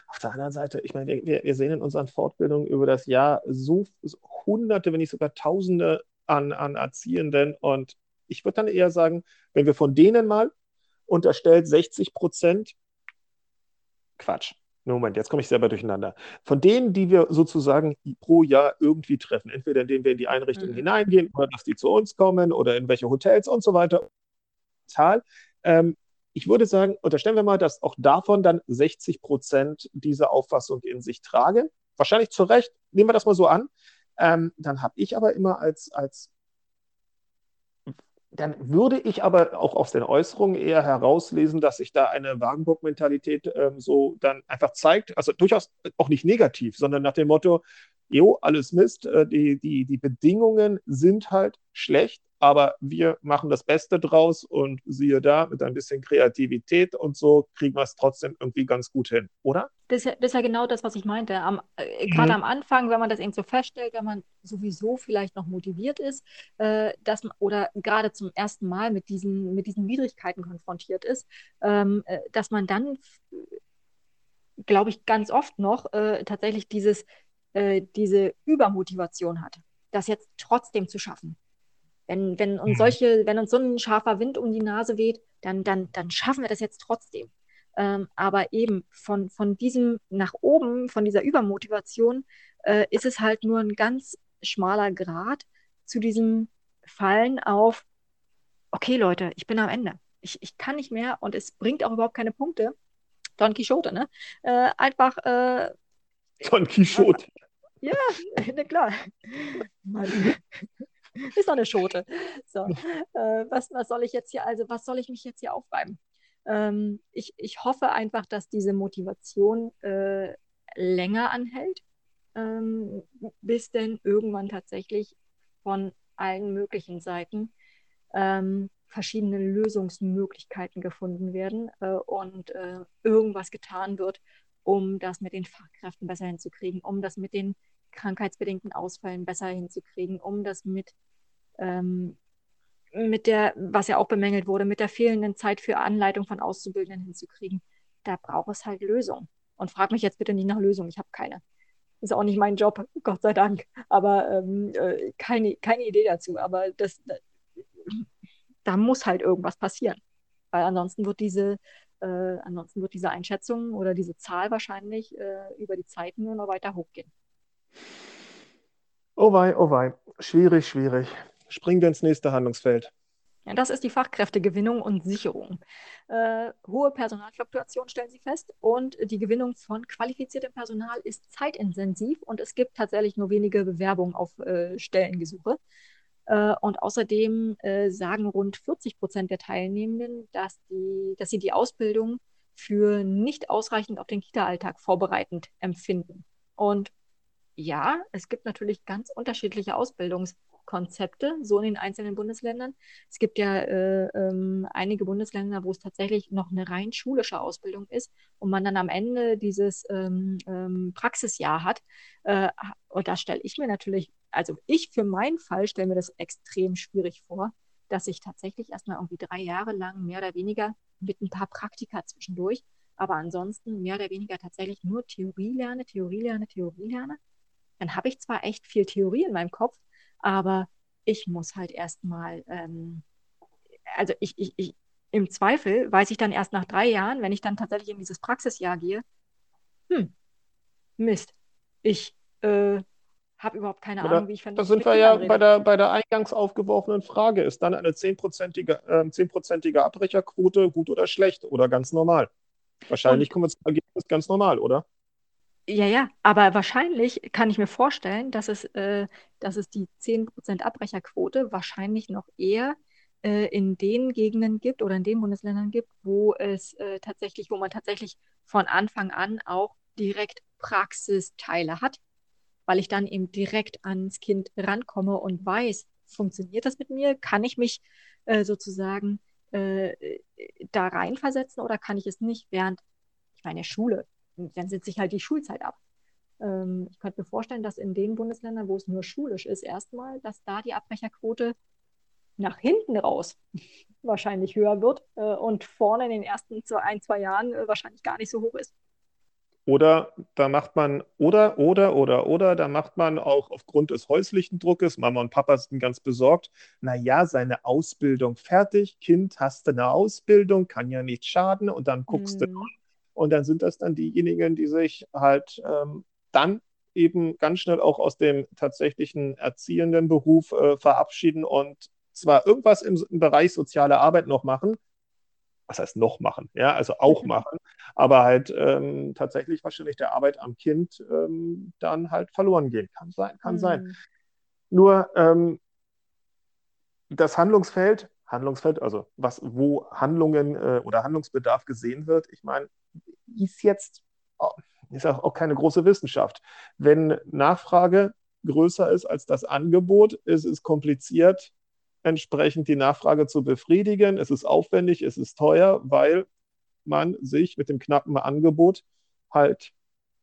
Auf der anderen Seite, ich meine, wir, wir sehen in unseren Fortbildungen über das Jahr so, so Hunderte, wenn nicht sogar Tausende an, an Erziehenden. Und ich würde dann eher sagen, wenn wir von denen mal unterstellt 60 Prozent, Quatsch. Moment, jetzt komme ich selber durcheinander. Von denen, die wir sozusagen pro Jahr irgendwie treffen, entweder indem wir in die Einrichtungen mhm. hineingehen oder dass die zu uns kommen oder in welche Hotels und so weiter, Zahl, ähm, ich würde sagen, unterstellen wir mal, dass auch davon dann 60 Prozent diese Auffassung in sich tragen. Wahrscheinlich zu Recht, nehmen wir das mal so an. Ähm, dann habe ich aber immer als, als, dann würde ich aber auch aus den Äußerungen eher herauslesen, dass sich da eine Wagenburg-Mentalität ähm, so dann einfach zeigt. Also durchaus auch nicht negativ, sondern nach dem Motto, jo, alles Mist, äh, die, die, die Bedingungen sind halt schlecht, aber wir machen das Beste draus und siehe da, mit ein bisschen Kreativität und so kriegen wir es trotzdem irgendwie ganz gut hin, oder? Das ist ja, das ist ja genau das, was ich meinte. Am, äh, Gerade mhm. am Anfang, wenn man das eben so feststellt, wenn man sowieso vielleicht noch motiviert ist, äh, dass man, oder gerade zum ersten Mal mit diesen, mit diesen Widrigkeiten konfrontiert ist, ähm, äh, dass man dann, glaube ich, ganz oft noch äh, tatsächlich dieses, äh, diese Übermotivation hat, das jetzt trotzdem zu schaffen. Wenn, wenn uns mhm. solche, wenn uns so ein scharfer Wind um die Nase weht, dann, dann, dann schaffen wir das jetzt trotzdem. Ähm, aber eben von, von diesem nach oben, von dieser Übermotivation, äh, ist es halt nur ein ganz schmaler Grad zu diesem Fallen auf, okay Leute, ich bin am Ende. Ich, ich kann nicht mehr und es bringt auch überhaupt keine Punkte. Don Quixote, ne? Äh, einfach. Äh, Don Quixote. Ja, [LAUGHS] na klar. Mann. [LAUGHS] [LAUGHS] ist doch eine Schote. So, äh, was, was soll ich jetzt hier, also was soll ich mich jetzt hier aufreiben? Ähm, ich, ich hoffe einfach, dass diese Motivation äh, länger anhält, ähm, bis denn irgendwann tatsächlich von allen möglichen Seiten ähm, verschiedene Lösungsmöglichkeiten gefunden werden äh, und äh, irgendwas getan wird, um das mit den Fachkräften besser hinzukriegen, um das mit den krankheitsbedingten Ausfällen besser hinzukriegen, um das mit, ähm, mit der, was ja auch bemängelt wurde, mit der fehlenden Zeit für Anleitung von Auszubildenden hinzukriegen. Da braucht es halt Lösungen. Und frag mich jetzt bitte nicht nach Lösungen, ich habe keine. ist auch nicht mein Job, [LAUGHS] Gott sei Dank. Aber ähm, äh, keine, keine Idee dazu. Aber das, da muss halt irgendwas passieren. Weil ansonsten wird diese, äh, ansonsten wird diese Einschätzung oder diese Zahl wahrscheinlich äh, über die Zeit nur noch weiter hochgehen. Oh wei, oh wei. Schwierig, schwierig. Springen wir ins nächste Handlungsfeld. Ja, das ist die Fachkräftegewinnung und Sicherung. Äh, hohe Personalfluktuation stellen Sie fest und die Gewinnung von qualifiziertem Personal ist zeitintensiv und es gibt tatsächlich nur wenige Bewerbungen auf äh, Stellengesuche. Äh, und außerdem äh, sagen rund 40 Prozent der Teilnehmenden, dass, die, dass sie die Ausbildung für nicht ausreichend auf den Kita-Alltag vorbereitend empfinden. Und ja, es gibt natürlich ganz unterschiedliche Ausbildungs- Konzepte, so in den einzelnen Bundesländern. Es gibt ja äh, ähm, einige Bundesländer, wo es tatsächlich noch eine rein schulische Ausbildung ist und man dann am Ende dieses ähm, ähm, Praxisjahr hat. Äh, und da stelle ich mir natürlich, also ich für meinen Fall stelle mir das extrem schwierig vor, dass ich tatsächlich erstmal irgendwie drei Jahre lang mehr oder weniger mit ein paar Praktika zwischendurch, aber ansonsten mehr oder weniger tatsächlich nur Theorie lerne, Theorie lerne, Theorie lerne. Dann habe ich zwar echt viel Theorie in meinem Kopf, aber ich muss halt erstmal, ähm, also ich, ich, ich, im Zweifel weiß ich dann erst nach drei Jahren, wenn ich dann tatsächlich in dieses Praxisjahr gehe, hm, Mist, ich äh, habe überhaupt keine Oder, Ahnung, wie ich von Da sind wir ja bei der, bei der eingangs aufgeworfenen Frage. Ist dann eine zehnprozentige äh, 10 Abbrecherquote gut oder schlecht oder ganz normal? Wahrscheinlich kommen wir zum Ergebnis ganz normal, oder? Ja, ja, aber wahrscheinlich kann ich mir vorstellen, dass es, äh, dass es die 10% Abbrecherquote wahrscheinlich noch eher äh, in den Gegenden gibt oder in den Bundesländern gibt, wo es äh, tatsächlich, wo man tatsächlich von Anfang an auch direkt Praxisteile hat, weil ich dann eben direkt ans Kind rankomme und weiß, funktioniert das mit mir? Kann ich mich äh, sozusagen äh, da reinversetzen oder kann ich es nicht? Während ich meine, Schule, dann sitze ich halt die Schulzeit ab. Ähm, ich könnte mir vorstellen, dass in den Bundesländern, wo es nur schulisch ist, erstmal, dass da die Abbrecherquote nach hinten raus [LAUGHS] wahrscheinlich höher wird äh, und vorne in den ersten ein, zwei Jahren äh, wahrscheinlich gar nicht so hoch ist. Oder da macht man, oder, oder, oder, oder, da macht man auch aufgrund des häuslichen Druckes, Mama und Papa sind ganz besorgt, naja, seine Ausbildung fertig, Kind, hast du eine Ausbildung, kann ja nicht schaden und dann guckst mm. du mhm. Und dann sind das dann diejenigen, die sich halt ähm, dann eben ganz schnell auch aus dem tatsächlichen erziehenden Beruf äh, verabschieden und zwar irgendwas im, im, Bereich soziale Arbeit noch machen, was heißt noch machen, ja, also auch [LAUGHS] machen, aber halt ähm, tatsächlich wahrscheinlich der Arbeit am Kind ähm, dann halt verloren gehen. Kann sein, kann mhm. sein. Nur ähm, das Handlungsfeld, Handlungsfeld, also was, wo Handlungen äh, oder Handlungsbedarf gesehen wird, ich meine, ist jetzt oh, ist auch keine große Wissenschaft. Wenn Nachfrage größer ist als das Angebot, ist es kompliziert, entsprechend die Nachfrage zu befriedigen. Es ist aufwendig, es ist teuer, weil man sich mit dem knappen Angebot halt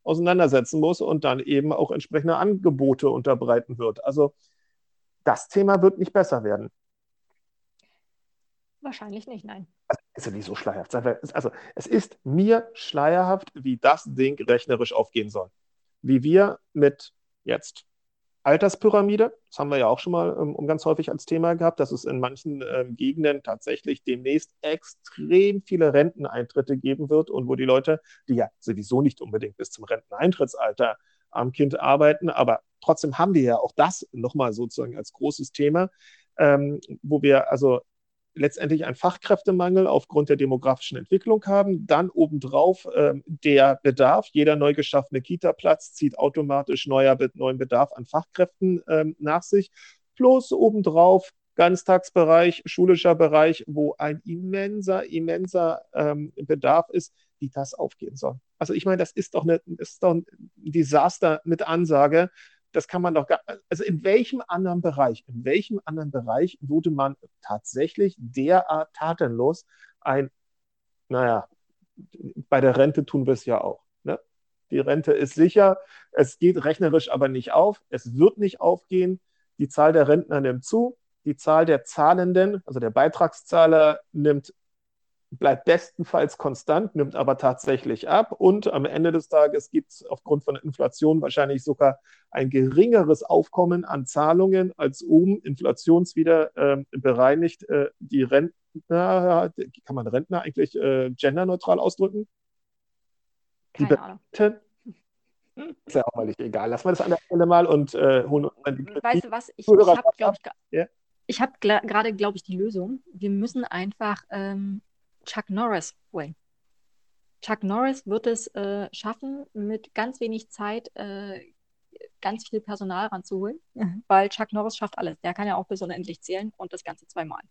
auseinandersetzen muss und dann eben auch entsprechende Angebote unterbreiten wird. Also das Thema wird nicht besser werden. Wahrscheinlich nicht, nein. Also, ist ja nicht so schleierhaft. Also, es ist mir schleierhaft, wie das Ding rechnerisch aufgehen soll. Wie wir mit jetzt Alterspyramide, das haben wir ja auch schon mal ähm, um, ganz häufig als Thema gehabt, dass es in manchen ähm, Gegenden tatsächlich demnächst extrem viele Renteneintritte geben wird und wo die Leute, die ja sowieso nicht unbedingt bis zum Renteneintrittsalter am Kind arbeiten, aber trotzdem haben wir ja auch das nochmal sozusagen als großes Thema, ähm, wo wir also letztendlich einen Fachkräftemangel aufgrund der demografischen Entwicklung haben. Dann obendrauf äh, der Bedarf. Jeder neu geschaffene Kita-Platz zieht automatisch neuer, neuen Bedarf an Fachkräften äh, nach sich. Plus obendrauf Ganztagsbereich, schulischer Bereich, wo ein immenser, immenser ähm, Bedarf ist, wie das aufgehen soll. Also ich meine, das ist doch, eine, das ist doch ein Desaster mit Ansage das kann man doch gar, also in welchem anderen Bereich, in welchem anderen Bereich würde man tatsächlich derart tatenlos ein, naja, bei der Rente tun wir es ja auch. Ne? Die Rente ist sicher, es geht rechnerisch aber nicht auf, es wird nicht aufgehen, die Zahl der Rentner nimmt zu, die Zahl der Zahlenden, also der Beitragszahler nimmt bleibt bestenfalls konstant, nimmt aber tatsächlich ab. Und am Ende des Tages gibt es aufgrund von Inflation wahrscheinlich sogar ein geringeres Aufkommen an Zahlungen, als um inflationswieder äh, bereinigt äh, die Rentner, kann man Rentner eigentlich äh, genderneutral ausdrücken? Die Keine Ahnung. Ist ja auch mal nicht egal. Lass mal das an der Stelle mal und äh, holen uns dann die Weißt du was? Ich, ich habe, glaube ich, ja? ich hab gerade, glaube ich, die Lösung. Wir müssen einfach ähm, Chuck Norris holen. Chuck Norris wird es äh, schaffen, mit ganz wenig Zeit äh, ganz viel Personal ranzuholen, mhm. weil Chuck Norris schafft alles. Der kann ja auch bis unendlich zählen und das Ganze zweimal.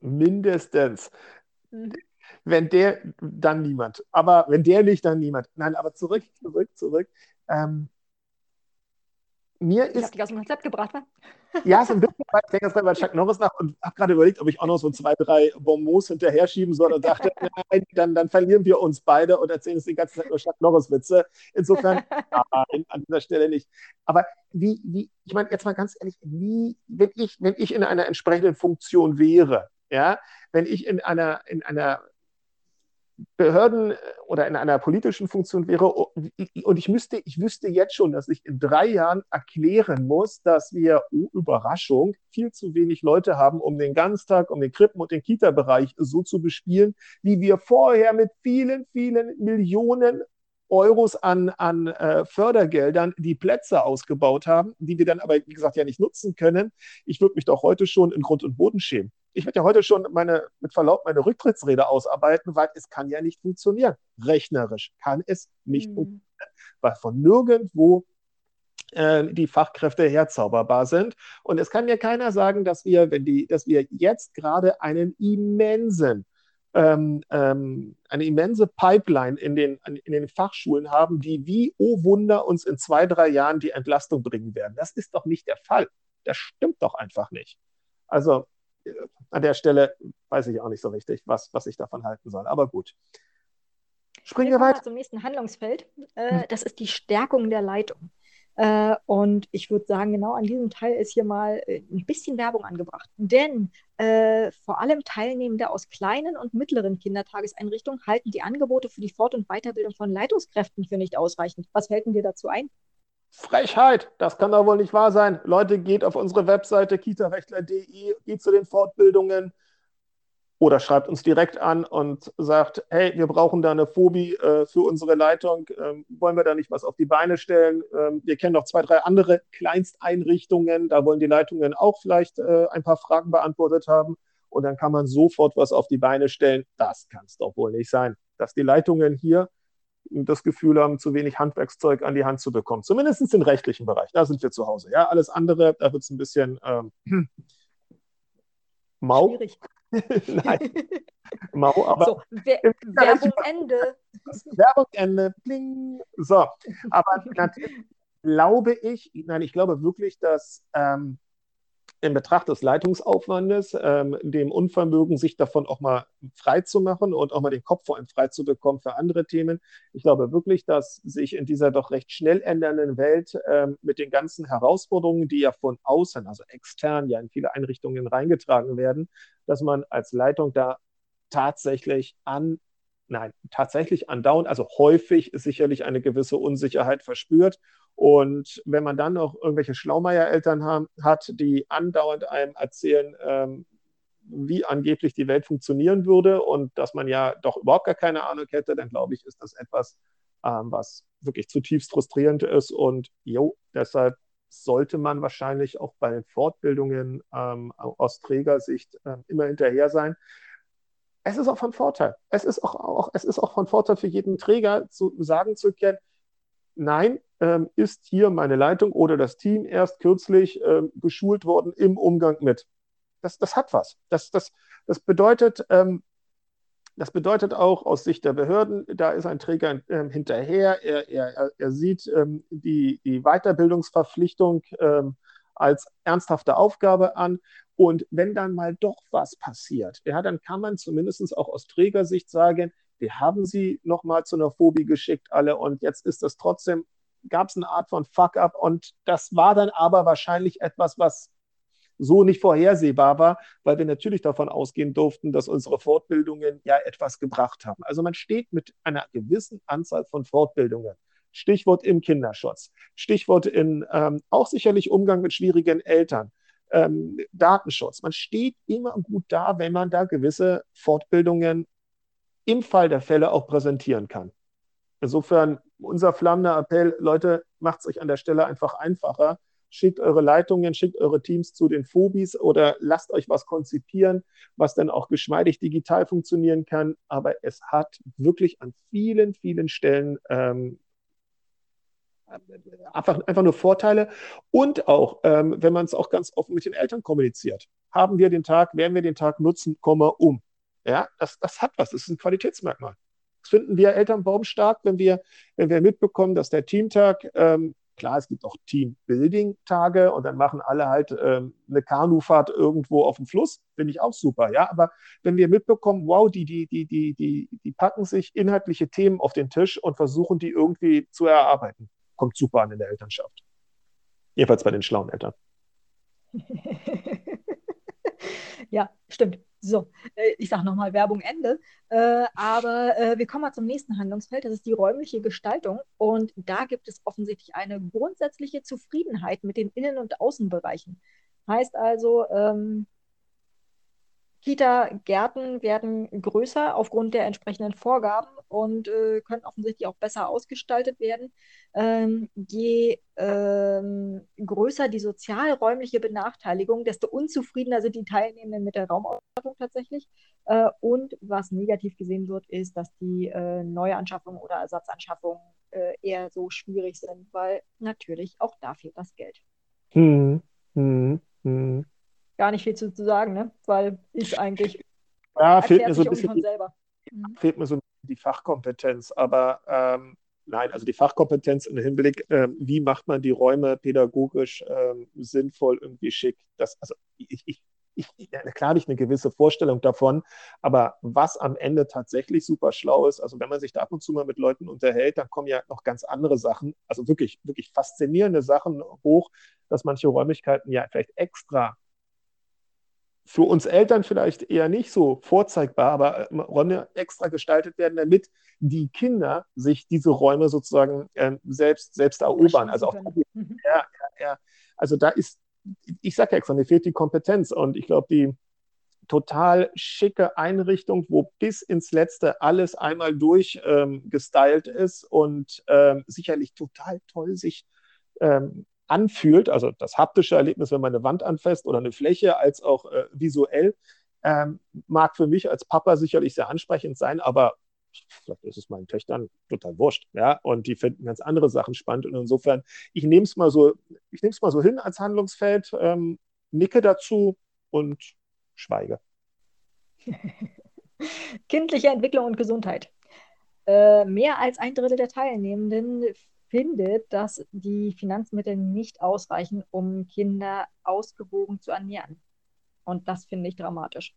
Mindestens. Mhm. Wenn der, dann niemand. Aber wenn der nicht, dann niemand. Nein, aber zurück, zurück, zurück. Ähm, mir ich ist. Ich habe aus dem Konzept gebracht, wa? [LAUGHS] Ja, so ein bisschen. Ich denke jetzt bei Chuck Norris nach und habe gerade überlegt, ob ich auch noch so zwei, drei Bonbons hinterher schieben soll und dachte, [LAUGHS] nein, dann, dann verlieren wir uns beide und erzählen es die ganze Zeit nur Chuck Norris-Witze. Insofern, [LAUGHS] nein, an dieser Stelle nicht. Aber wie, wie, ich meine, jetzt mal ganz ehrlich, wie, wenn ich, wenn ich in einer entsprechenden Funktion wäre, ja, wenn ich in einer, in einer Behörden äh, oder in einer politischen Funktion wäre und ich müsste, ich wüsste jetzt schon, dass ich in drei Jahren erklären muss, dass wir, oh, Überraschung, viel zu wenig Leute haben, um den Ganztag, um den Krippen- und den Kita-Bereich so zu bespielen, wie wir vorher mit vielen, vielen Millionen Euros an, an äh, Fördergeldern die Plätze ausgebaut haben, die wir dann aber, wie gesagt, ja nicht nutzen können. Ich würde mich doch heute schon in Grund und Boden schämen. Ich werde ja heute schon meine, mit Verlaub, meine Rücktrittsrede ausarbeiten, weil es kann ja nicht funktionieren. Rechnerisch kann es nicht mhm. funktionieren, weil von nirgendwo äh, die Fachkräfte herzauberbar sind. Und es kann mir keiner sagen, dass wir, wenn die, dass wir jetzt gerade einen immensen ähm, ähm, eine immense Pipeline in den, in den Fachschulen haben, die wie, oh Wunder, uns in zwei, drei Jahren die Entlastung bringen werden. Das ist doch nicht der Fall. Das stimmt doch einfach nicht. Also äh, an der Stelle weiß ich auch nicht so richtig, was, was ich davon halten soll. Aber gut. Springen wir weiter zum nächsten Handlungsfeld. Äh. Das ist die Stärkung der Leitung. Äh, und ich würde sagen, genau an diesem Teil ist hier mal äh, ein bisschen Werbung angebracht. Denn äh, vor allem Teilnehmende aus kleinen und mittleren Kindertageseinrichtungen halten die Angebote für die Fort- und Weiterbildung von Leitungskräften für nicht ausreichend. Was fällt denn dir dazu ein? Frechheit, das kann doch wohl nicht wahr sein. Leute, geht auf unsere Webseite kitarechtler.de, geht zu den Fortbildungen, oder schreibt uns direkt an und sagt, hey, wir brauchen da eine Phobie äh, für unsere Leitung, ähm, wollen wir da nicht was auf die Beine stellen? Ähm, wir kennen noch zwei, drei andere Kleinsteinrichtungen, da wollen die Leitungen auch vielleicht äh, ein paar Fragen beantwortet haben und dann kann man sofort was auf die Beine stellen. Das kann es doch wohl nicht sein, dass die Leitungen hier das Gefühl haben, zu wenig Handwerkszeug an die Hand zu bekommen. Zumindest im rechtlichen Bereich. Da sind wir zu Hause. Ja, alles andere, da wird es ein bisschen ähm, [CLEARS THROAT] mau. Schwierig. [LAUGHS] Nein. [LAUGHS] Mau, aber. So, Wer Werbung Ende. [LAUGHS] Werbung Ende. Bling. So. Aber natürlich glaube ich, nein, ich glaube wirklich, dass ähm, in Betracht des Leitungsaufwandes, ähm, dem Unvermögen, sich davon auch mal frei zu machen und auch mal den Kopf vor allem frei zu bekommen für andere Themen. Ich glaube wirklich, dass sich in dieser doch recht schnell ändernden Welt ähm, mit den ganzen Herausforderungen, die ja von außen, also extern, ja in viele Einrichtungen reingetragen werden, dass man als Leitung da tatsächlich an nein, tatsächlich andauernd, also häufig sicherlich eine gewisse Unsicherheit verspürt und wenn man dann noch irgendwelche Schlaumeier-Eltern hat, die andauernd einem erzählen, ähm, wie angeblich die Welt funktionieren würde und dass man ja doch überhaupt gar keine Ahnung hätte, dann glaube ich, ist das etwas, ähm, was wirklich zutiefst frustrierend ist. Und jo, deshalb sollte man wahrscheinlich auch bei den Fortbildungen ähm, aus Trägersicht äh, immer hinterher sein. Es ist auch von Vorteil. Es ist auch, auch, es ist auch von Vorteil für jeden Träger zu sagen zu können, nein, ähm, ist hier meine Leitung oder das Team erst kürzlich ähm, geschult worden im Umgang mit. Das, das hat was. Das, das, das, bedeutet, ähm, das bedeutet auch aus Sicht der Behörden, da ist ein Träger ähm, hinterher, er, er, er sieht ähm, die, die Weiterbildungsverpflichtung ähm, als ernsthafte Aufgabe an. Und wenn dann mal doch was passiert, ja, dann kann man zumindest auch aus Trägersicht sagen, wir haben sie nochmal zu einer Phobie geschickt, alle, und jetzt ist das trotzdem gab es eine Art von Fuck-up und das war dann aber wahrscheinlich etwas, was so nicht vorhersehbar war, weil wir natürlich davon ausgehen durften, dass unsere Fortbildungen ja etwas gebracht haben. Also man steht mit einer gewissen Anzahl von Fortbildungen. Stichwort im Kinderschutz, Stichwort in ähm, auch sicherlich Umgang mit schwierigen Eltern, ähm, Datenschutz. Man steht immer gut da, wenn man da gewisse Fortbildungen im Fall der Fälle auch präsentieren kann. Insofern unser flammender Appell, Leute, macht es euch an der Stelle einfach einfacher. Schickt eure Leitungen, schickt eure Teams zu den Phobis oder lasst euch was konzipieren, was dann auch geschmeidig digital funktionieren kann. Aber es hat wirklich an vielen, vielen Stellen ähm, einfach, einfach nur Vorteile. Und auch, ähm, wenn man es auch ganz offen mit den Eltern kommuniziert. Haben wir den Tag, werden wir den Tag nutzen, Komma um. Ja, das, das hat was, das ist ein Qualitätsmerkmal. Das finden wir Elternbaum stark, wenn wir, wenn wir mitbekommen, dass der Teamtag, ähm, klar, es gibt auch Teambuilding-Tage und dann machen alle halt ähm, eine Kanufahrt irgendwo auf dem Fluss, finde ich auch super, ja. Aber wenn wir mitbekommen, wow, die, die, die, die, die, die packen sich inhaltliche Themen auf den Tisch und versuchen, die irgendwie zu erarbeiten, kommt super an in der Elternschaft. Jedenfalls bei den schlauen Eltern. [LAUGHS] ja, stimmt. So, äh, ich sage nochmal Werbung Ende. Äh, aber äh, wir kommen mal zum nächsten Handlungsfeld. Das ist die räumliche Gestaltung. Und da gibt es offensichtlich eine grundsätzliche Zufriedenheit mit den Innen- und Außenbereichen. Heißt also, ähm, Kita-Gärten werden größer aufgrund der entsprechenden Vorgaben und äh, können offensichtlich auch besser ausgestaltet werden. Ähm, je ähm, größer die sozialräumliche Benachteiligung, desto unzufriedener sind die Teilnehmenden mit der Raumausstattung tatsächlich. Äh, und was negativ gesehen wird, ist, dass die äh, Neuanschaffungen oder Ersatzanschaffungen äh, eher so schwierig sind, weil natürlich auch da fehlt das Geld. Hm, hm, hm gar nicht viel zu, zu sagen, ne? weil ist eigentlich. Ja, fehlt mir so ein bisschen. Die, mhm. Fehlt mir so die Fachkompetenz, aber ähm, nein, also die Fachkompetenz im Hinblick, ähm, wie macht man die Räume pädagogisch ähm, sinnvoll, irgendwie schick. Das, also ich, ich, ich, klar habe ich eine gewisse Vorstellung davon, aber was am Ende tatsächlich super schlau ist, also wenn man sich da ab und zu mal mit Leuten unterhält, dann kommen ja noch ganz andere Sachen, also wirklich, wirklich faszinierende Sachen hoch, dass manche Räumlichkeiten ja vielleicht extra für uns Eltern vielleicht eher nicht so vorzeigbar, aber äh, Räume extra gestaltet werden, damit die Kinder sich diese Räume sozusagen ähm, selbst, selbst erobern. Also auch mhm. ja, ja, also da ist, ich sage ja extra, mir fehlt die Kompetenz und ich glaube, die total schicke Einrichtung, wo bis ins Letzte alles einmal durchgestylt ähm, ist und ähm, sicherlich total toll sich ähm, anfühlt, also das haptische Erlebnis, wenn man eine Wand anfasst oder eine Fläche, als auch äh, visuell, ähm, mag für mich als Papa sicherlich sehr ansprechend sein, aber vielleicht ist es meinen Töchtern total wurscht, ja, und die finden ganz andere Sachen spannend und insofern, ich nehme es mal so, ich nehme es mal so hin als Handlungsfeld, ähm, nicke dazu und schweige. [LAUGHS] Kindliche Entwicklung und Gesundheit. Äh, mehr als ein Drittel der Teilnehmenden findet, dass die Finanzmittel nicht ausreichen, um Kinder ausgewogen zu ernähren. Und das finde ich dramatisch.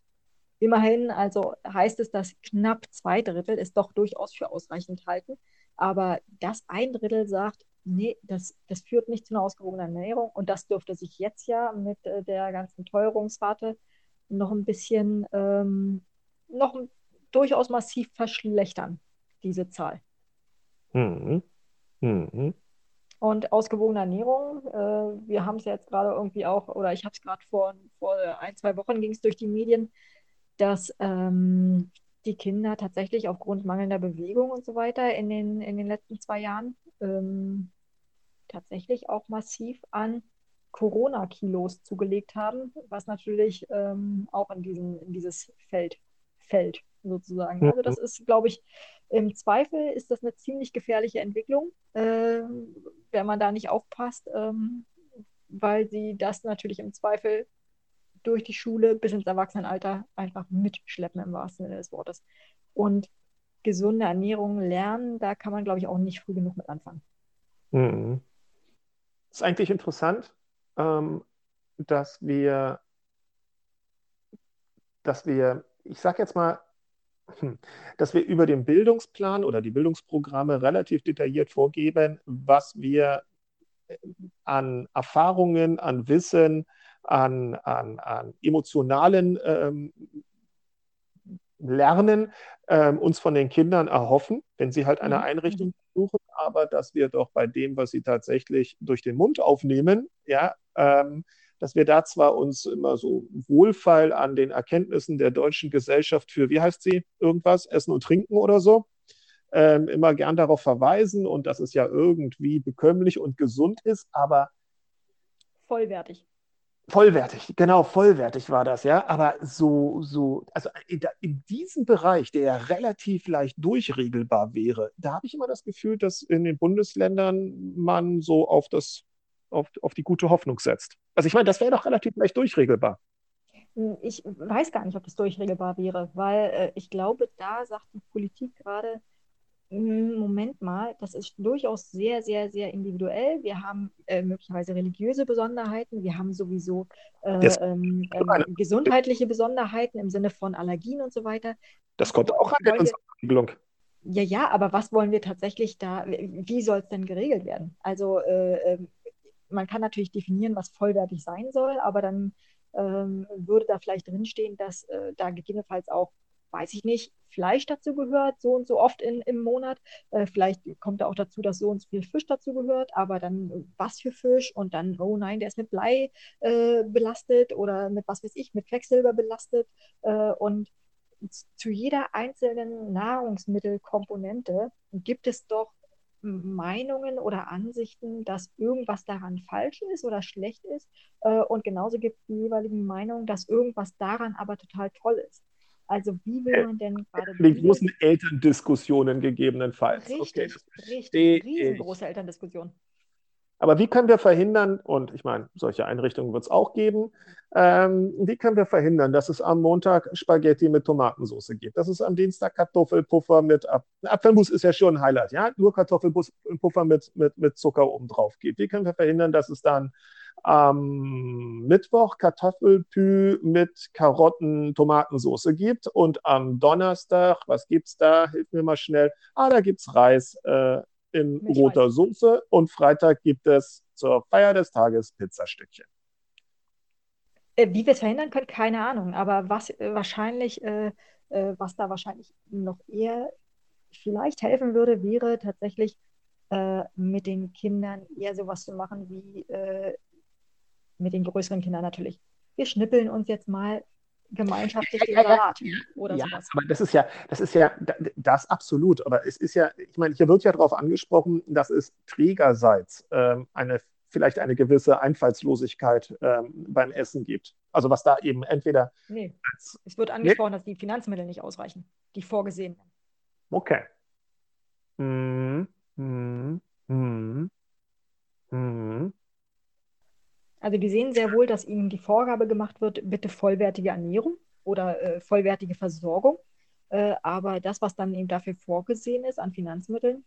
Immerhin, also heißt es, dass knapp zwei Drittel es doch durchaus für ausreichend halten. Aber das ein Drittel sagt, nee, das, das führt nicht zu einer ausgewogenen Ernährung. Und das dürfte sich jetzt ja mit äh, der ganzen Teuerungsrate noch ein bisschen, ähm, noch durchaus massiv verschlechtern, diese Zahl. Mhm. Mhm. Und ausgewogene Ernährung, äh, wir haben es ja jetzt gerade irgendwie auch, oder ich habe es gerade vor, vor ein, zwei Wochen ging es durch die Medien, dass ähm, die Kinder tatsächlich aufgrund mangelnder Bewegung und so weiter in den, in den letzten zwei Jahren ähm, tatsächlich auch massiv an Corona-Kilos zugelegt haben, was natürlich ähm, auch in, diesen, in dieses Feld fällt, sozusagen. Also das ist, glaube ich, im Zweifel ist das eine ziemlich gefährliche Entwicklung, äh, wenn man da nicht aufpasst, ähm, weil sie das natürlich im Zweifel durch die Schule bis ins Erwachsenenalter einfach mitschleppen im wahrsten Sinne des Wortes. Und gesunde Ernährung lernen, da kann man, glaube ich, auch nicht früh genug mit anfangen. Mhm. Ist eigentlich interessant, ähm, dass wir, dass wir, ich sage jetzt mal. Dass wir über den Bildungsplan oder die Bildungsprogramme relativ detailliert vorgeben, was wir äh, an Erfahrungen, an Wissen, an, an, an emotionalen ähm, Lernen ähm, uns von den Kindern erhoffen, wenn sie halt eine mhm. Einrichtung besuchen, aber dass wir doch bei dem, was sie tatsächlich durch den Mund aufnehmen, ja, ähm, dass wir da zwar uns immer so wohlfeil an den Erkenntnissen der deutschen Gesellschaft für, wie heißt sie, irgendwas, Essen und Trinken oder so, ähm, immer gern darauf verweisen und dass es ja irgendwie bekömmlich und gesund ist, aber vollwertig. Vollwertig, genau, vollwertig war das, ja. Aber so, so, also in, in diesem Bereich, der ja relativ leicht durchregelbar wäre, da habe ich immer das Gefühl, dass in den Bundesländern man so auf das, auf, auf die gute Hoffnung setzt. Also ich meine, das wäre doch relativ leicht durchregelbar. Ich weiß gar nicht, ob das durchregelbar wäre, weil äh, ich glaube, da sagt die Politik gerade, hm, Moment mal, das ist durchaus sehr, sehr, sehr individuell. Wir haben äh, möglicherweise religiöse Besonderheiten, wir haben sowieso äh, ähm, ähm, gesundheitliche Besonderheiten im Sinne von Allergien und so weiter. Das kommt auch an der Regelung. Ja, ja, aber was wollen wir tatsächlich da, wie soll es denn geregelt werden? Also äh, ähm, man kann natürlich definieren, was vollwertig sein soll, aber dann ähm, würde da vielleicht drinstehen, dass äh, da gegebenenfalls auch weiß ich nicht, Fleisch dazu gehört, so und so oft in, im Monat. Äh, vielleicht kommt da auch dazu, dass so und so viel Fisch dazu gehört, aber dann was für Fisch und dann, oh nein, der ist mit Blei äh, belastet oder mit was weiß ich, mit Quecksilber belastet. Äh, und zu jeder einzelnen Nahrungsmittelkomponente gibt es doch Meinungen oder Ansichten, dass irgendwas daran falsch ist oder schlecht ist. Äh, und genauso gibt es die jeweiligen Meinungen, dass irgendwas daran aber total toll ist. Also wie will äh, man denn gerade... Die großen Elterndiskussionen gegebenenfalls. Richtig, okay, richtig, riesengroße Elterndiskussionen. Aber wie können wir verhindern, und ich meine, solche Einrichtungen wird es auch geben, ähm, wie können wir verhindern, dass es am Montag Spaghetti mit Tomatensauce gibt, dass es am Dienstag Kartoffelpuffer mit Ap Apfelmus ist ja schon ein Highlight, ja, nur Kartoffelpuffer mit, mit, mit Zucker oben drauf gibt. Wie können wir verhindern, dass es dann am Mittwoch Kartoffelpü mit Karotten, Tomatensauce gibt und am Donnerstag, was gibt's da? Hilf mir mal schnell. Ah, da gibt's Reis äh, in Milch roter. Soße und Freitag gibt es zur Feier des Tages Pizzastückchen. Äh, wie wir es verhindern können, keine Ahnung. Aber was äh, wahrscheinlich, äh, äh, was da wahrscheinlich noch eher vielleicht helfen würde, wäre tatsächlich äh, mit den Kindern eher sowas zu machen wie mit den größeren Kindern natürlich. Wir schnippeln uns jetzt mal gemeinschaftlich den Salat ja, oder ja, sowas. Aber das ist ja, das ist ja das absolut. Aber es ist ja, ich meine, hier wird ja darauf angesprochen, dass es trägerseits ähm, eine vielleicht eine gewisse Einfallslosigkeit ähm, beim Essen gibt. Also was da eben entweder. Nee, als, es wird angesprochen, nee. dass die Finanzmittel nicht ausreichen, die vorgesehenen. Okay. Hm, hm, hm, hm. Also die sehen sehr wohl, dass ihnen die Vorgabe gemacht wird, bitte vollwertige Ernährung oder äh, vollwertige Versorgung. Äh, aber das, was dann eben dafür vorgesehen ist an Finanzmitteln,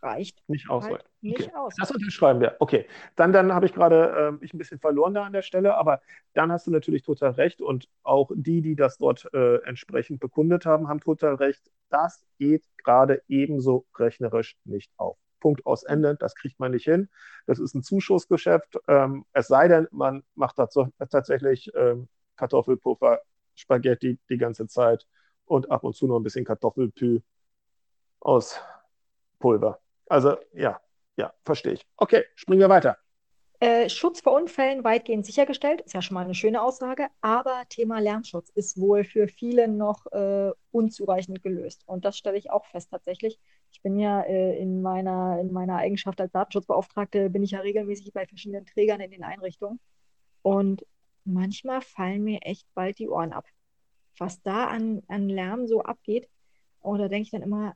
reicht nicht aus. Halt nicht okay. aus. Das unterschreiben wir. Okay, dann, dann habe ich gerade äh, mich ein bisschen verloren da an der Stelle, aber dann hast du natürlich total recht und auch die, die das dort äh, entsprechend bekundet haben, haben total recht. Das geht gerade ebenso rechnerisch nicht auf. Punkt aus Ende. Das kriegt man nicht hin. Das ist ein Zuschussgeschäft. Ähm, es sei denn, man macht dazu, tatsächlich ähm, Kartoffelpuffer, Spaghetti die ganze Zeit und ab und zu noch ein bisschen Kartoffelpü aus Pulver. Also ja, ja, verstehe ich. Okay, springen wir weiter. Äh, Schutz vor Unfällen weitgehend sichergestellt, ist ja schon mal eine schöne Aussage, aber Thema Lärmschutz ist wohl für viele noch äh, unzureichend gelöst. Und das stelle ich auch fest tatsächlich. Ich bin ja äh, in, meiner, in meiner Eigenschaft als Datenschutzbeauftragte, bin ich ja regelmäßig bei verschiedenen Trägern in den Einrichtungen. Und manchmal fallen mir echt bald die Ohren ab. Was da an, an Lärm so abgeht. Und da denke ich dann immer,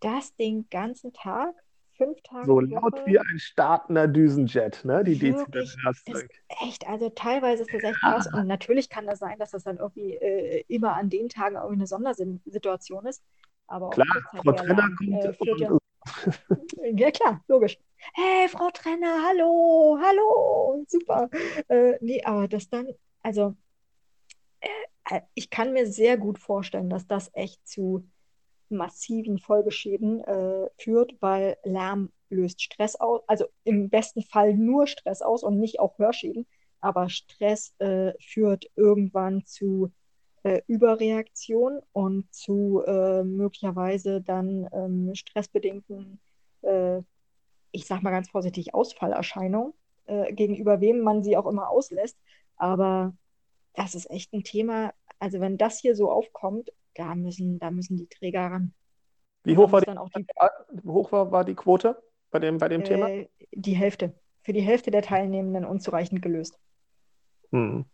das den ganzen Tag fünf Tage. So laut Woche. wie ein startender Düsenjet, ne? Die Dezibel-Belastung. Echt, also teilweise ist das echt krass. Und natürlich kann das sein, dass das dann irgendwie äh, immer an den Tagen irgendwie eine Sondersituation ist. Aber klar, Frau Trenner kommt. Äh, ja, [LAUGHS] ja, klar, logisch. Hey, Frau Trenner, hallo, hallo, super. Äh, nee, aber das dann, also äh, ich kann mir sehr gut vorstellen, dass das echt zu massiven Folgeschäden äh, führt, weil Lärm löst Stress aus, also im besten Fall nur Stress aus und nicht auch Hörschäden. aber Stress äh, führt irgendwann zu äh, Überreaktion und zu äh, möglicherweise dann ähm, stressbedingten, äh, ich sag mal ganz vorsichtig, Ausfallerscheinungen, äh, gegenüber wem man sie auch immer auslässt. Aber das ist echt ein Thema. Also wenn das hier so aufkommt, da müssen, da müssen die Träger ran. Wie hoch, war die, die, wie hoch war, war die Quote bei dem, bei dem Thema? Äh, die Hälfte. Für die Hälfte der Teilnehmenden unzureichend gelöst. Hm.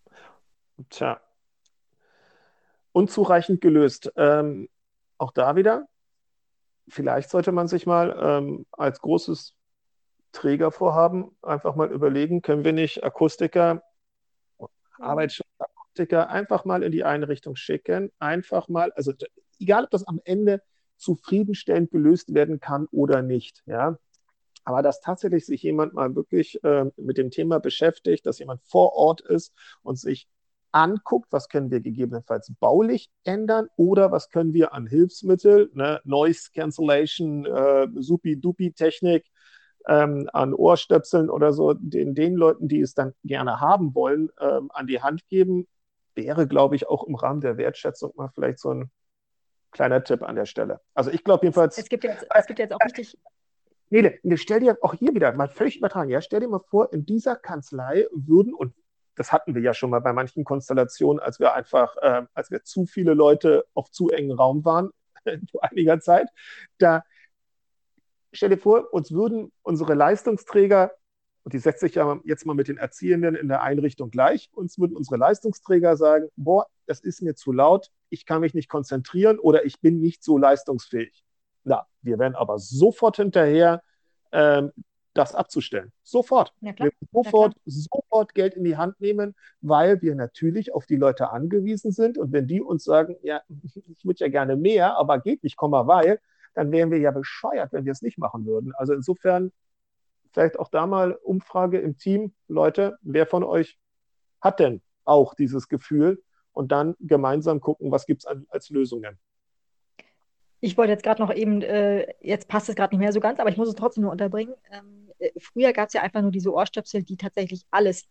Tja, unzureichend gelöst. Ähm, auch da wieder, vielleicht sollte man sich mal ähm, als großes Trägervorhaben einfach mal überlegen, können wir nicht Akustiker, Arbeitsschutzakustiker einfach mal in die Einrichtung schicken, einfach mal, also egal, ob das am Ende zufriedenstellend gelöst werden kann oder nicht, ja. Aber dass tatsächlich sich jemand mal wirklich äh, mit dem Thema beschäftigt, dass jemand vor Ort ist und sich anguckt, was können wir gegebenenfalls baulich ändern oder was können wir an Hilfsmittel, ne, Noise Cancellation, äh, Supi-Dupi-Technik, ähm, an Ohrstöpseln oder so, den, den Leuten, die es dann gerne haben wollen, ähm, an die Hand geben, wäre, glaube ich, auch im Rahmen der Wertschätzung mal vielleicht so ein kleiner Tipp an der Stelle. Also ich glaube jedenfalls. Es gibt, jetzt, es gibt jetzt auch richtig. Nele, stell dir auch hier wieder mal völlig übertragen, ja, stell dir mal vor, in dieser Kanzlei würden, und das hatten wir ja schon mal bei manchen Konstellationen, als wir einfach, äh, als wir zu viele Leute auf zu engen Raum waren, [LAUGHS] vor einiger Zeit, da stell dir vor, uns würden unsere Leistungsträger, und die setze ich ja jetzt mal mit den Erziehenden in der Einrichtung gleich, uns würden unsere Leistungsträger sagen, boah, das ist mir zu laut, ich kann mich nicht konzentrieren oder ich bin nicht so leistungsfähig. Na, wir wären aber sofort hinterher, ähm, das abzustellen. Sofort. Wir sofort, sofort Geld in die Hand nehmen, weil wir natürlich auf die Leute angewiesen sind. Und wenn die uns sagen, ja, [LAUGHS] ich würde ja gerne mehr, aber geht nicht, komm mal, weil, dann wären wir ja bescheuert, wenn wir es nicht machen würden. Also insofern vielleicht auch da mal Umfrage im Team, Leute, wer von euch hat denn auch dieses Gefühl und dann gemeinsam gucken, was gibt es als Lösungen. Ich wollte jetzt gerade noch eben, äh, jetzt passt es gerade nicht mehr so ganz, aber ich muss es trotzdem nur unterbringen. Ähm, äh, früher gab es ja einfach nur diese Ohrstöpsel, die tatsächlich alles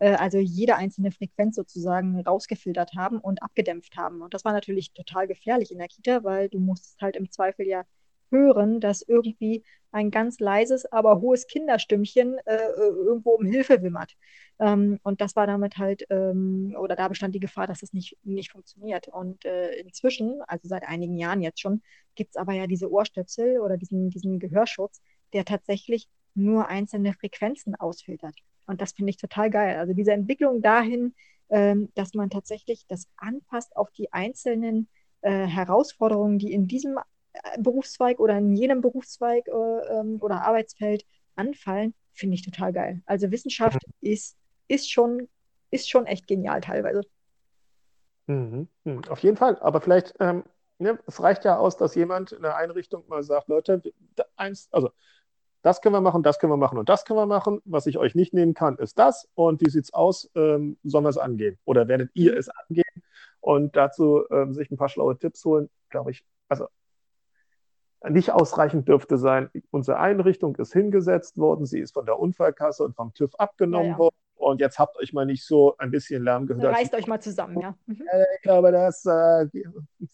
äh, also jede einzelne Frequenz sozusagen rausgefiltert haben und abgedämpft haben. Und das war natürlich total gefährlich in der Kita, weil du musst halt im Zweifel ja hören, dass irgendwie ein ganz leises, aber hohes Kinderstimmchen äh, äh, irgendwo um Hilfe wimmert. Ähm, und das war damit halt, ähm, oder da bestand die Gefahr, dass es nicht, nicht funktioniert. Und äh, inzwischen, also seit einigen Jahren jetzt schon, gibt es aber ja diese Ohrstöpsel oder diesen, diesen Gehörschutz, der tatsächlich nur einzelne Frequenzen ausfiltert. Und das finde ich total geil. Also diese Entwicklung dahin, ähm, dass man tatsächlich das anpasst auf die einzelnen äh, Herausforderungen, die in diesem äh, Berufszweig oder in jenem Berufszweig äh, ähm, oder Arbeitsfeld anfallen, finde ich total geil. Also Wissenschaft mhm. ist, ist, schon, ist schon echt genial teilweise. Mhm. Mhm. Auf jeden Fall. Aber vielleicht, ähm, ne, es reicht ja aus, dass jemand in der Einrichtung mal sagt, Leute, eins, also das können wir machen, das können wir machen und das können wir machen. Was ich euch nicht nehmen kann, ist das. Und wie sieht es aus? Ähm, sollen wir es angehen? Oder werdet ihr es angehen? Und dazu ähm, sich ein paar schlaue Tipps holen, glaube ich, also nicht ausreichend dürfte sein. Unsere Einrichtung ist hingesetzt worden, sie ist von der Unfallkasse und vom TÜV abgenommen ja, ja. worden. Und jetzt habt euch mal nicht so ein bisschen Lärm gehört. Reißt euch mal zusammen, ja. Mhm. Ich glaube, das äh,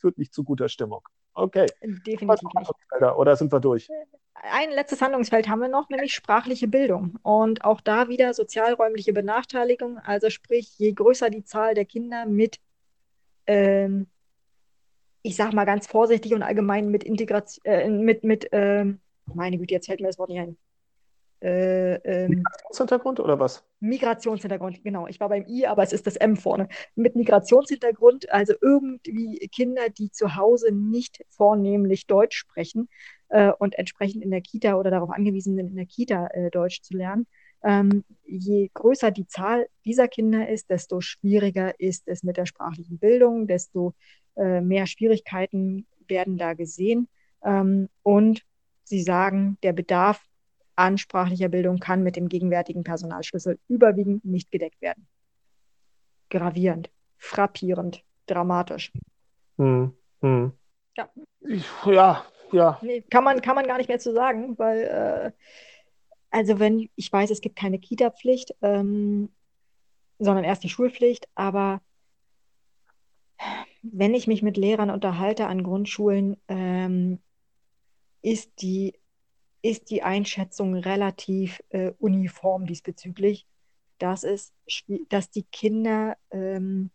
führt nicht zu guter Stimmung. Okay. Definitiv nicht. Oder sind wir durch? Ein letztes Handlungsfeld haben wir noch, nämlich sprachliche Bildung. Und auch da wieder sozialräumliche Benachteiligung. Also sprich, je größer die Zahl der Kinder mit, ähm, ich sag mal ganz vorsichtig und allgemein mit Integration, äh, mit, mit ähm, meine Güte, jetzt fällt mir das Wort nicht ein. Äh, ähm, Migrationshintergrund oder was? Migrationshintergrund, genau. Ich war beim I, aber es ist das M vorne. Mit Migrationshintergrund, also irgendwie Kinder, die zu Hause nicht vornehmlich Deutsch sprechen äh, und entsprechend in der Kita oder darauf angewiesen sind, in der Kita äh, Deutsch zu lernen. Ähm, je größer die Zahl dieser Kinder ist, desto schwieriger ist es mit der sprachlichen Bildung, desto äh, mehr Schwierigkeiten werden da gesehen. Ähm, und sie sagen, der Bedarf an sprachlicher Bildung kann mit dem gegenwärtigen Personalschlüssel überwiegend nicht gedeckt werden. Gravierend, frappierend, dramatisch. Hm, hm. Ja. ja, ja. Nee, kann, man, kann man gar nicht mehr zu sagen, weil, äh, also wenn, ich weiß, es gibt keine Kita-Pflicht, ähm, sondern erst die Schulpflicht. Aber wenn ich mich mit Lehrern unterhalte an Grundschulen, ähm, ist, die, ist die Einschätzung relativ äh, uniform diesbezüglich, dass, es, dass die Kinder ähm,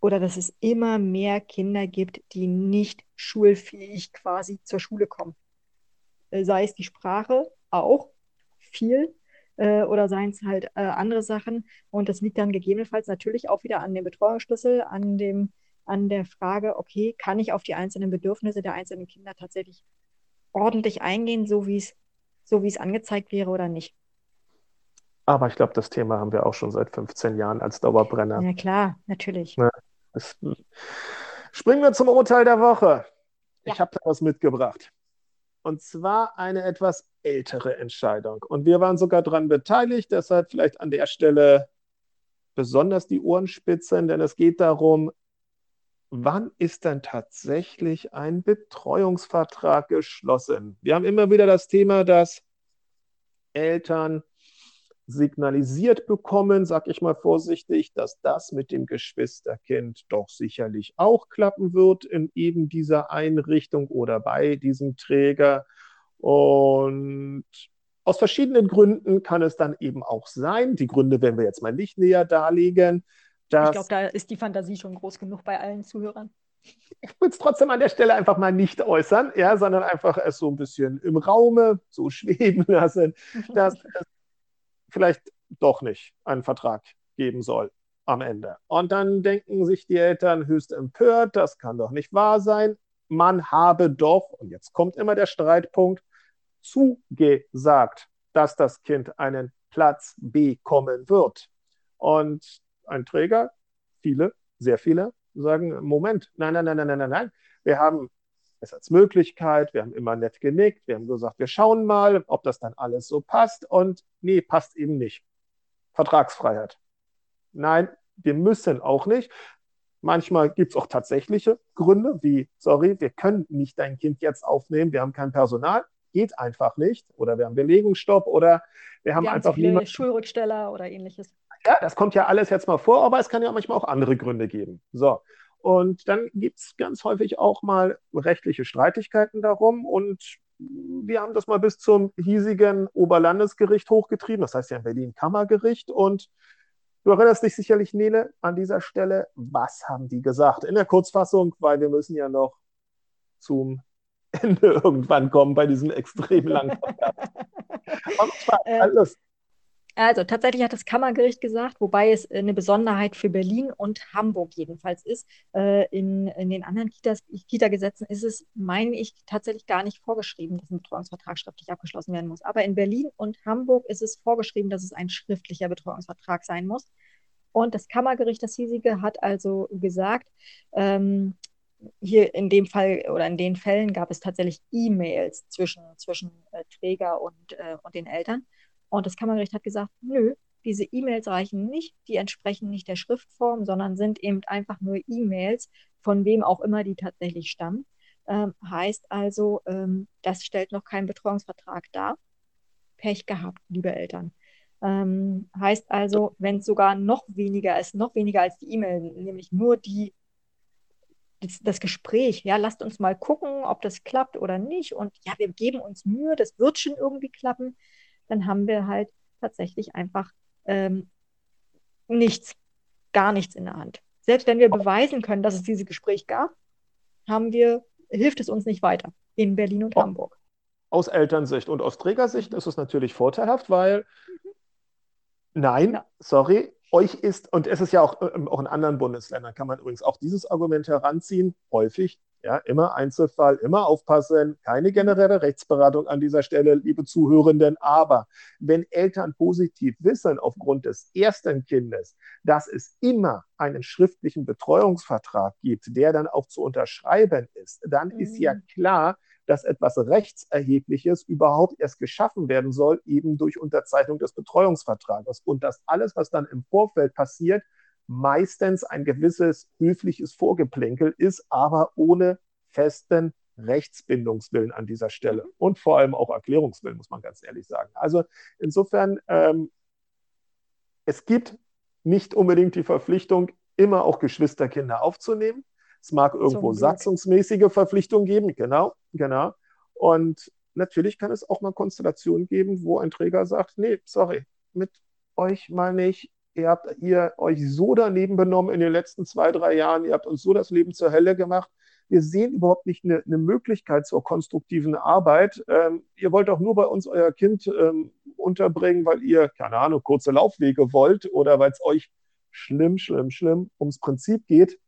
oder dass es immer mehr Kinder gibt, die nicht schulfähig quasi zur Schule kommen. Äh, sei es die Sprache auch viel äh, oder seien es halt äh, andere Sachen. Und das liegt dann gegebenenfalls natürlich auch wieder an dem Betreuungsschlüssel, an, dem, an der Frage, okay, kann ich auf die einzelnen Bedürfnisse der einzelnen Kinder tatsächlich ordentlich eingehen, so wie es so wie es angezeigt wäre oder nicht. Aber ich glaube, das Thema haben wir auch schon seit 15 Jahren als Dauerbrenner. Ja, klar, natürlich. Ja, das, springen wir zum Urteil der Woche. Ja. Ich habe da was mitgebracht. Und zwar eine etwas ältere Entscheidung. Und wir waren sogar daran beteiligt, deshalb vielleicht an der Stelle besonders die Ohrenspitzen, denn es geht darum, wann ist denn tatsächlich ein Betreuungsvertrag geschlossen? Wir haben immer wieder das Thema, dass Eltern signalisiert bekommen, sag ich mal vorsichtig, dass das mit dem Geschwisterkind doch sicherlich auch klappen wird in eben dieser Einrichtung oder bei diesem Träger. Und aus verschiedenen Gründen kann es dann eben auch sein, die Gründe werden wir jetzt mal nicht näher darlegen. Dass, ich glaube, da ist die Fantasie schon groß genug bei allen Zuhörern. Ich will es trotzdem an der Stelle einfach mal nicht äußern, ja, sondern einfach es so ein bisschen im Raume so [LAUGHS] schweben lassen, dass es vielleicht doch nicht einen Vertrag geben soll am Ende. Und dann denken sich die Eltern höchst empört, das kann doch nicht wahr sein. Man habe doch, und jetzt kommt immer der Streitpunkt, zugesagt, dass das Kind einen Platz bekommen wird. Und ein Träger, viele, sehr viele, sagen, Moment, nein, nein, nein, nein, nein, nein, wir haben es als Möglichkeit, wir haben immer nett genickt, wir haben gesagt, wir schauen mal, ob das dann alles so passt und nee, passt eben nicht. Vertragsfreiheit. Nein, wir müssen auch nicht. Manchmal gibt es auch tatsächliche Gründe, wie, sorry, wir können nicht dein Kind jetzt aufnehmen, wir haben kein Personal, geht einfach nicht. Oder wir haben Belegungsstopp oder wir haben wir einfach niemand. Schulrücksteller oder ähnliches. Ja, das kommt ja alles jetzt mal vor, aber es kann ja manchmal auch andere Gründe geben. So. Und dann gibt es ganz häufig auch mal rechtliche Streitigkeiten darum. Und wir haben das mal bis zum hiesigen Oberlandesgericht hochgetrieben, das heißt ja in Berlin Kammergericht. Und du erinnerst dich sicherlich, Nele, an dieser Stelle, was haben die gesagt? In der Kurzfassung, weil wir müssen ja noch zum Ende [LAUGHS] irgendwann kommen bei diesem extrem langen Podcast. [LAUGHS] Und zwar alles also tatsächlich hat das Kammergericht gesagt, wobei es eine Besonderheit für Berlin und Hamburg jedenfalls ist. Äh, in, in den anderen Kita-Gesetzen ist es, meine ich, tatsächlich gar nicht vorgeschrieben, dass ein Betreuungsvertrag schriftlich abgeschlossen werden muss. Aber in Berlin und Hamburg ist es vorgeschrieben, dass es ein schriftlicher Betreuungsvertrag sein muss. Und das Kammergericht, das hiesige, hat also gesagt, ähm, hier in dem Fall oder in den Fällen gab es tatsächlich E-Mails zwischen, zwischen äh, Träger und, äh, und den Eltern. Und das Kammergericht hat gesagt, nö, diese E-Mails reichen nicht, die entsprechen nicht der Schriftform, sondern sind eben einfach nur E-Mails, von wem auch immer die tatsächlich stammen. Ähm, heißt also, ähm, das stellt noch keinen Betreuungsvertrag dar. Pech gehabt, liebe Eltern. Ähm, heißt also, wenn es sogar noch weniger ist, noch weniger als die E-Mail, nämlich nur die, das, das, Gespräch, ja, lasst uns mal gucken, ob das klappt oder nicht. Und ja, wir geben uns Mühe, das wird schon irgendwie klappen dann haben wir halt tatsächlich einfach ähm, nichts, gar nichts in der Hand. Selbst wenn wir beweisen können, dass es dieses Gespräch gab, haben wir, hilft es uns nicht weiter in Berlin und oh. Hamburg. Aus Elternsicht und aus Trägersicht ist es natürlich vorteilhaft, weil mhm. nein, ja. sorry, euch ist, und es ist ja auch, äh, auch in anderen Bundesländern, kann man übrigens auch dieses Argument heranziehen, häufig, ja, immer Einzelfall, immer aufpassen, keine generelle Rechtsberatung an dieser Stelle, liebe Zuhörenden. Aber wenn Eltern positiv wissen, aufgrund des ersten Kindes, dass es immer einen schriftlichen Betreuungsvertrag gibt, der dann auch zu unterschreiben ist, dann mhm. ist ja mhm. klar, dass etwas Rechtserhebliches überhaupt erst geschaffen werden soll, eben durch Unterzeichnung des Betreuungsvertrages. Und das alles, was dann im Vorfeld passiert, meistens ein gewisses höfliches Vorgeplänkel ist, aber ohne festen Rechtsbindungswillen an dieser Stelle und vor allem auch Erklärungswillen, muss man ganz ehrlich sagen. Also insofern, ähm, es gibt nicht unbedingt die Verpflichtung, immer auch Geschwisterkinder aufzunehmen. Es mag irgendwo satzungsmäßige Verpflichtungen geben, genau, genau. Und natürlich kann es auch mal Konstellationen geben, wo ein Träger sagt, nee, sorry, mit euch mal nicht. Ihr habt ihr euch so daneben benommen in den letzten zwei, drei Jahren. Ihr habt uns so das Leben zur Hölle gemacht. Wir sehen überhaupt nicht eine, eine Möglichkeit zur konstruktiven Arbeit. Ähm, ihr wollt auch nur bei uns euer Kind ähm, unterbringen, weil ihr, keine Ahnung, kurze Laufwege wollt oder weil es euch schlimm, schlimm, schlimm ums Prinzip geht.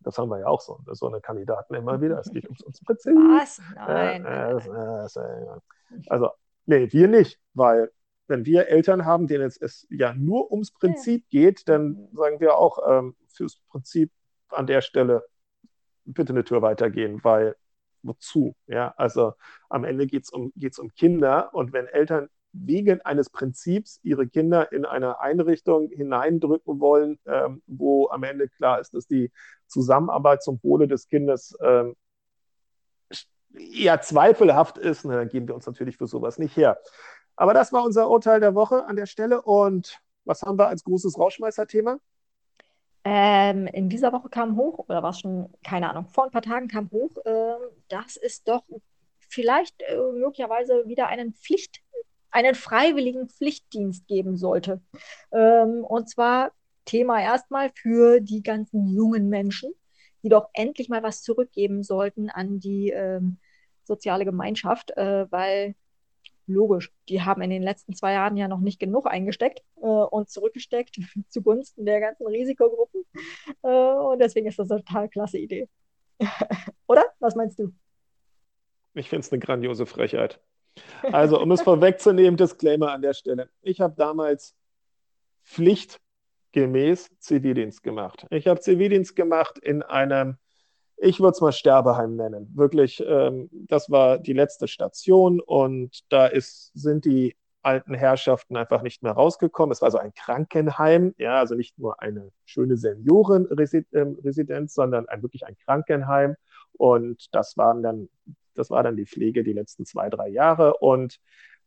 Das haben wir ja auch so, so eine Kandidaten immer [LAUGHS] wieder. Es geht ums, ums Prinzip. Was? Nein. Äh, äh, äh, also, nee, wir nicht, weil wenn wir Eltern haben, denen es, es ja nur ums Prinzip ja. geht, dann sagen wir auch ähm, fürs Prinzip an der Stelle bitte eine Tür weitergehen, weil wozu? Ja, also am Ende geht es um, geht's um Kinder und wenn Eltern wegen eines Prinzips ihre Kinder in eine Einrichtung hineindrücken wollen, ähm, wo am Ende klar ist, dass die Zusammenarbeit zum Wohle des Kindes ähm, eher zweifelhaft ist, na, dann geben wir uns natürlich für sowas nicht her. Aber das war unser Urteil der Woche an der Stelle. Und was haben wir als großes Rauschmeißer-Thema? Ähm, in dieser Woche kam hoch, oder war es schon, keine Ahnung, vor ein paar Tagen kam hoch, äh, dass es doch vielleicht äh, möglicherweise wieder einen Pflicht, einen freiwilligen Pflichtdienst geben sollte. Ähm, und zwar Thema erstmal für die ganzen jungen Menschen, die doch endlich mal was zurückgeben sollten an die ähm, soziale Gemeinschaft, äh, weil logisch, die haben in den letzten zwei Jahren ja noch nicht genug eingesteckt äh, und zurückgesteckt [LAUGHS] zugunsten der ganzen Risikogruppen. Äh, und deswegen ist das eine total klasse Idee. [LAUGHS] Oder? Was meinst du? Ich finde es eine grandiose Frechheit. Also, um es vorwegzunehmen, [LAUGHS] Disclaimer an der Stelle. Ich habe damals pflichtgemäß Zivildienst gemacht. Ich habe Zivildienst gemacht in einem ich würde es mal Sterbeheim nennen. Wirklich, ähm, das war die letzte Station und da ist, sind die alten Herrschaften einfach nicht mehr rausgekommen. Es war so ein Krankenheim, ja, also nicht nur eine schöne Seniorenresidenz, sondern ein, wirklich ein Krankenheim. Und das waren dann, das war dann die Pflege die letzten zwei, drei Jahre. Und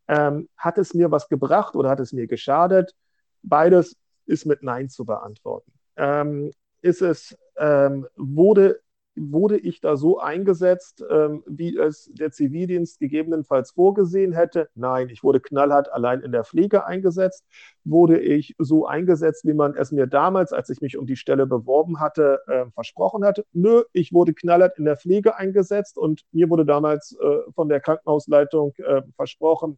ähm, hat es mir was gebracht oder hat es mir geschadet? Beides ist mit Nein zu beantworten. Ähm, ist es, ähm, wurde wurde ich da so eingesetzt, ähm, wie es der Zivildienst gegebenenfalls vorgesehen hätte? Nein, ich wurde knallhart allein in der Pflege eingesetzt. Wurde ich so eingesetzt, wie man es mir damals, als ich mich um die Stelle beworben hatte, äh, versprochen hatte? Nö, ich wurde knallhart in der Pflege eingesetzt und mir wurde damals äh, von der Krankenhausleitung äh, versprochen,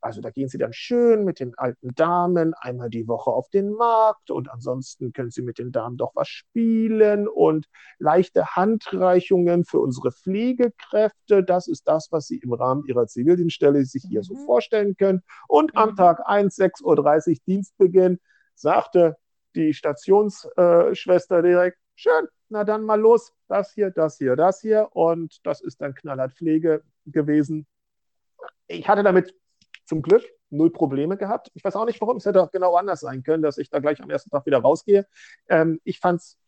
also da gehen Sie dann schön mit den alten Damen einmal die Woche auf den Markt und ansonsten können Sie mit den Damen doch was spielen und leichte Handreichungen für unsere Pflegekräfte. Das ist das, was Sie im Rahmen Ihrer Zivildienststelle sich hier mhm. so vorstellen können. Und am mhm. Tag 1, 6.30 Uhr Dienstbeginn sagte die Stationsschwester direkt, schön, na dann mal los, das hier, das hier, das hier. Und das ist dann knallhart Pflege gewesen. Ich hatte damit zum Glück null Probleme gehabt. Ich weiß auch nicht, warum. Es hätte auch genau anders sein können, dass ich da gleich am ersten Tag wieder rausgehe. Ähm, ich fand's,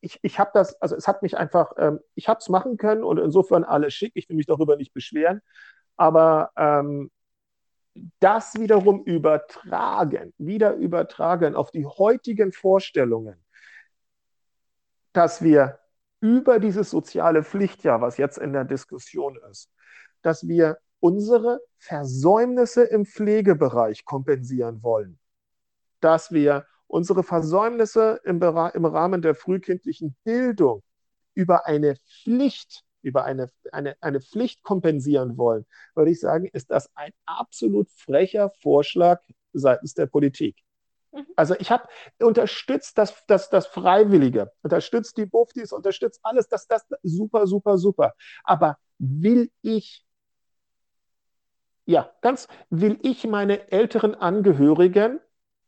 ich, ich habe das, also es hat mich einfach, ähm, ich habe es machen können und insofern alles schick. Ich will mich darüber nicht beschweren. Aber ähm, das wiederum übertragen, wieder übertragen auf die heutigen Vorstellungen, dass wir über dieses soziale Pflichtjahr, was jetzt in der Diskussion ist, dass wir unsere Versäumnisse im Pflegebereich kompensieren wollen. Dass wir unsere Versäumnisse im, im Rahmen der frühkindlichen Bildung über eine Pflicht, über eine, eine, eine Pflicht kompensieren wollen, würde ich sagen, ist das ein absolut frecher Vorschlag seitens der Politik. Mhm. Also ich habe unterstützt das, das, das Freiwillige, unterstützt die Buftis, unterstützt alles, das, das super, super, super. Aber will ich ja, ganz will ich meine älteren Angehörigen,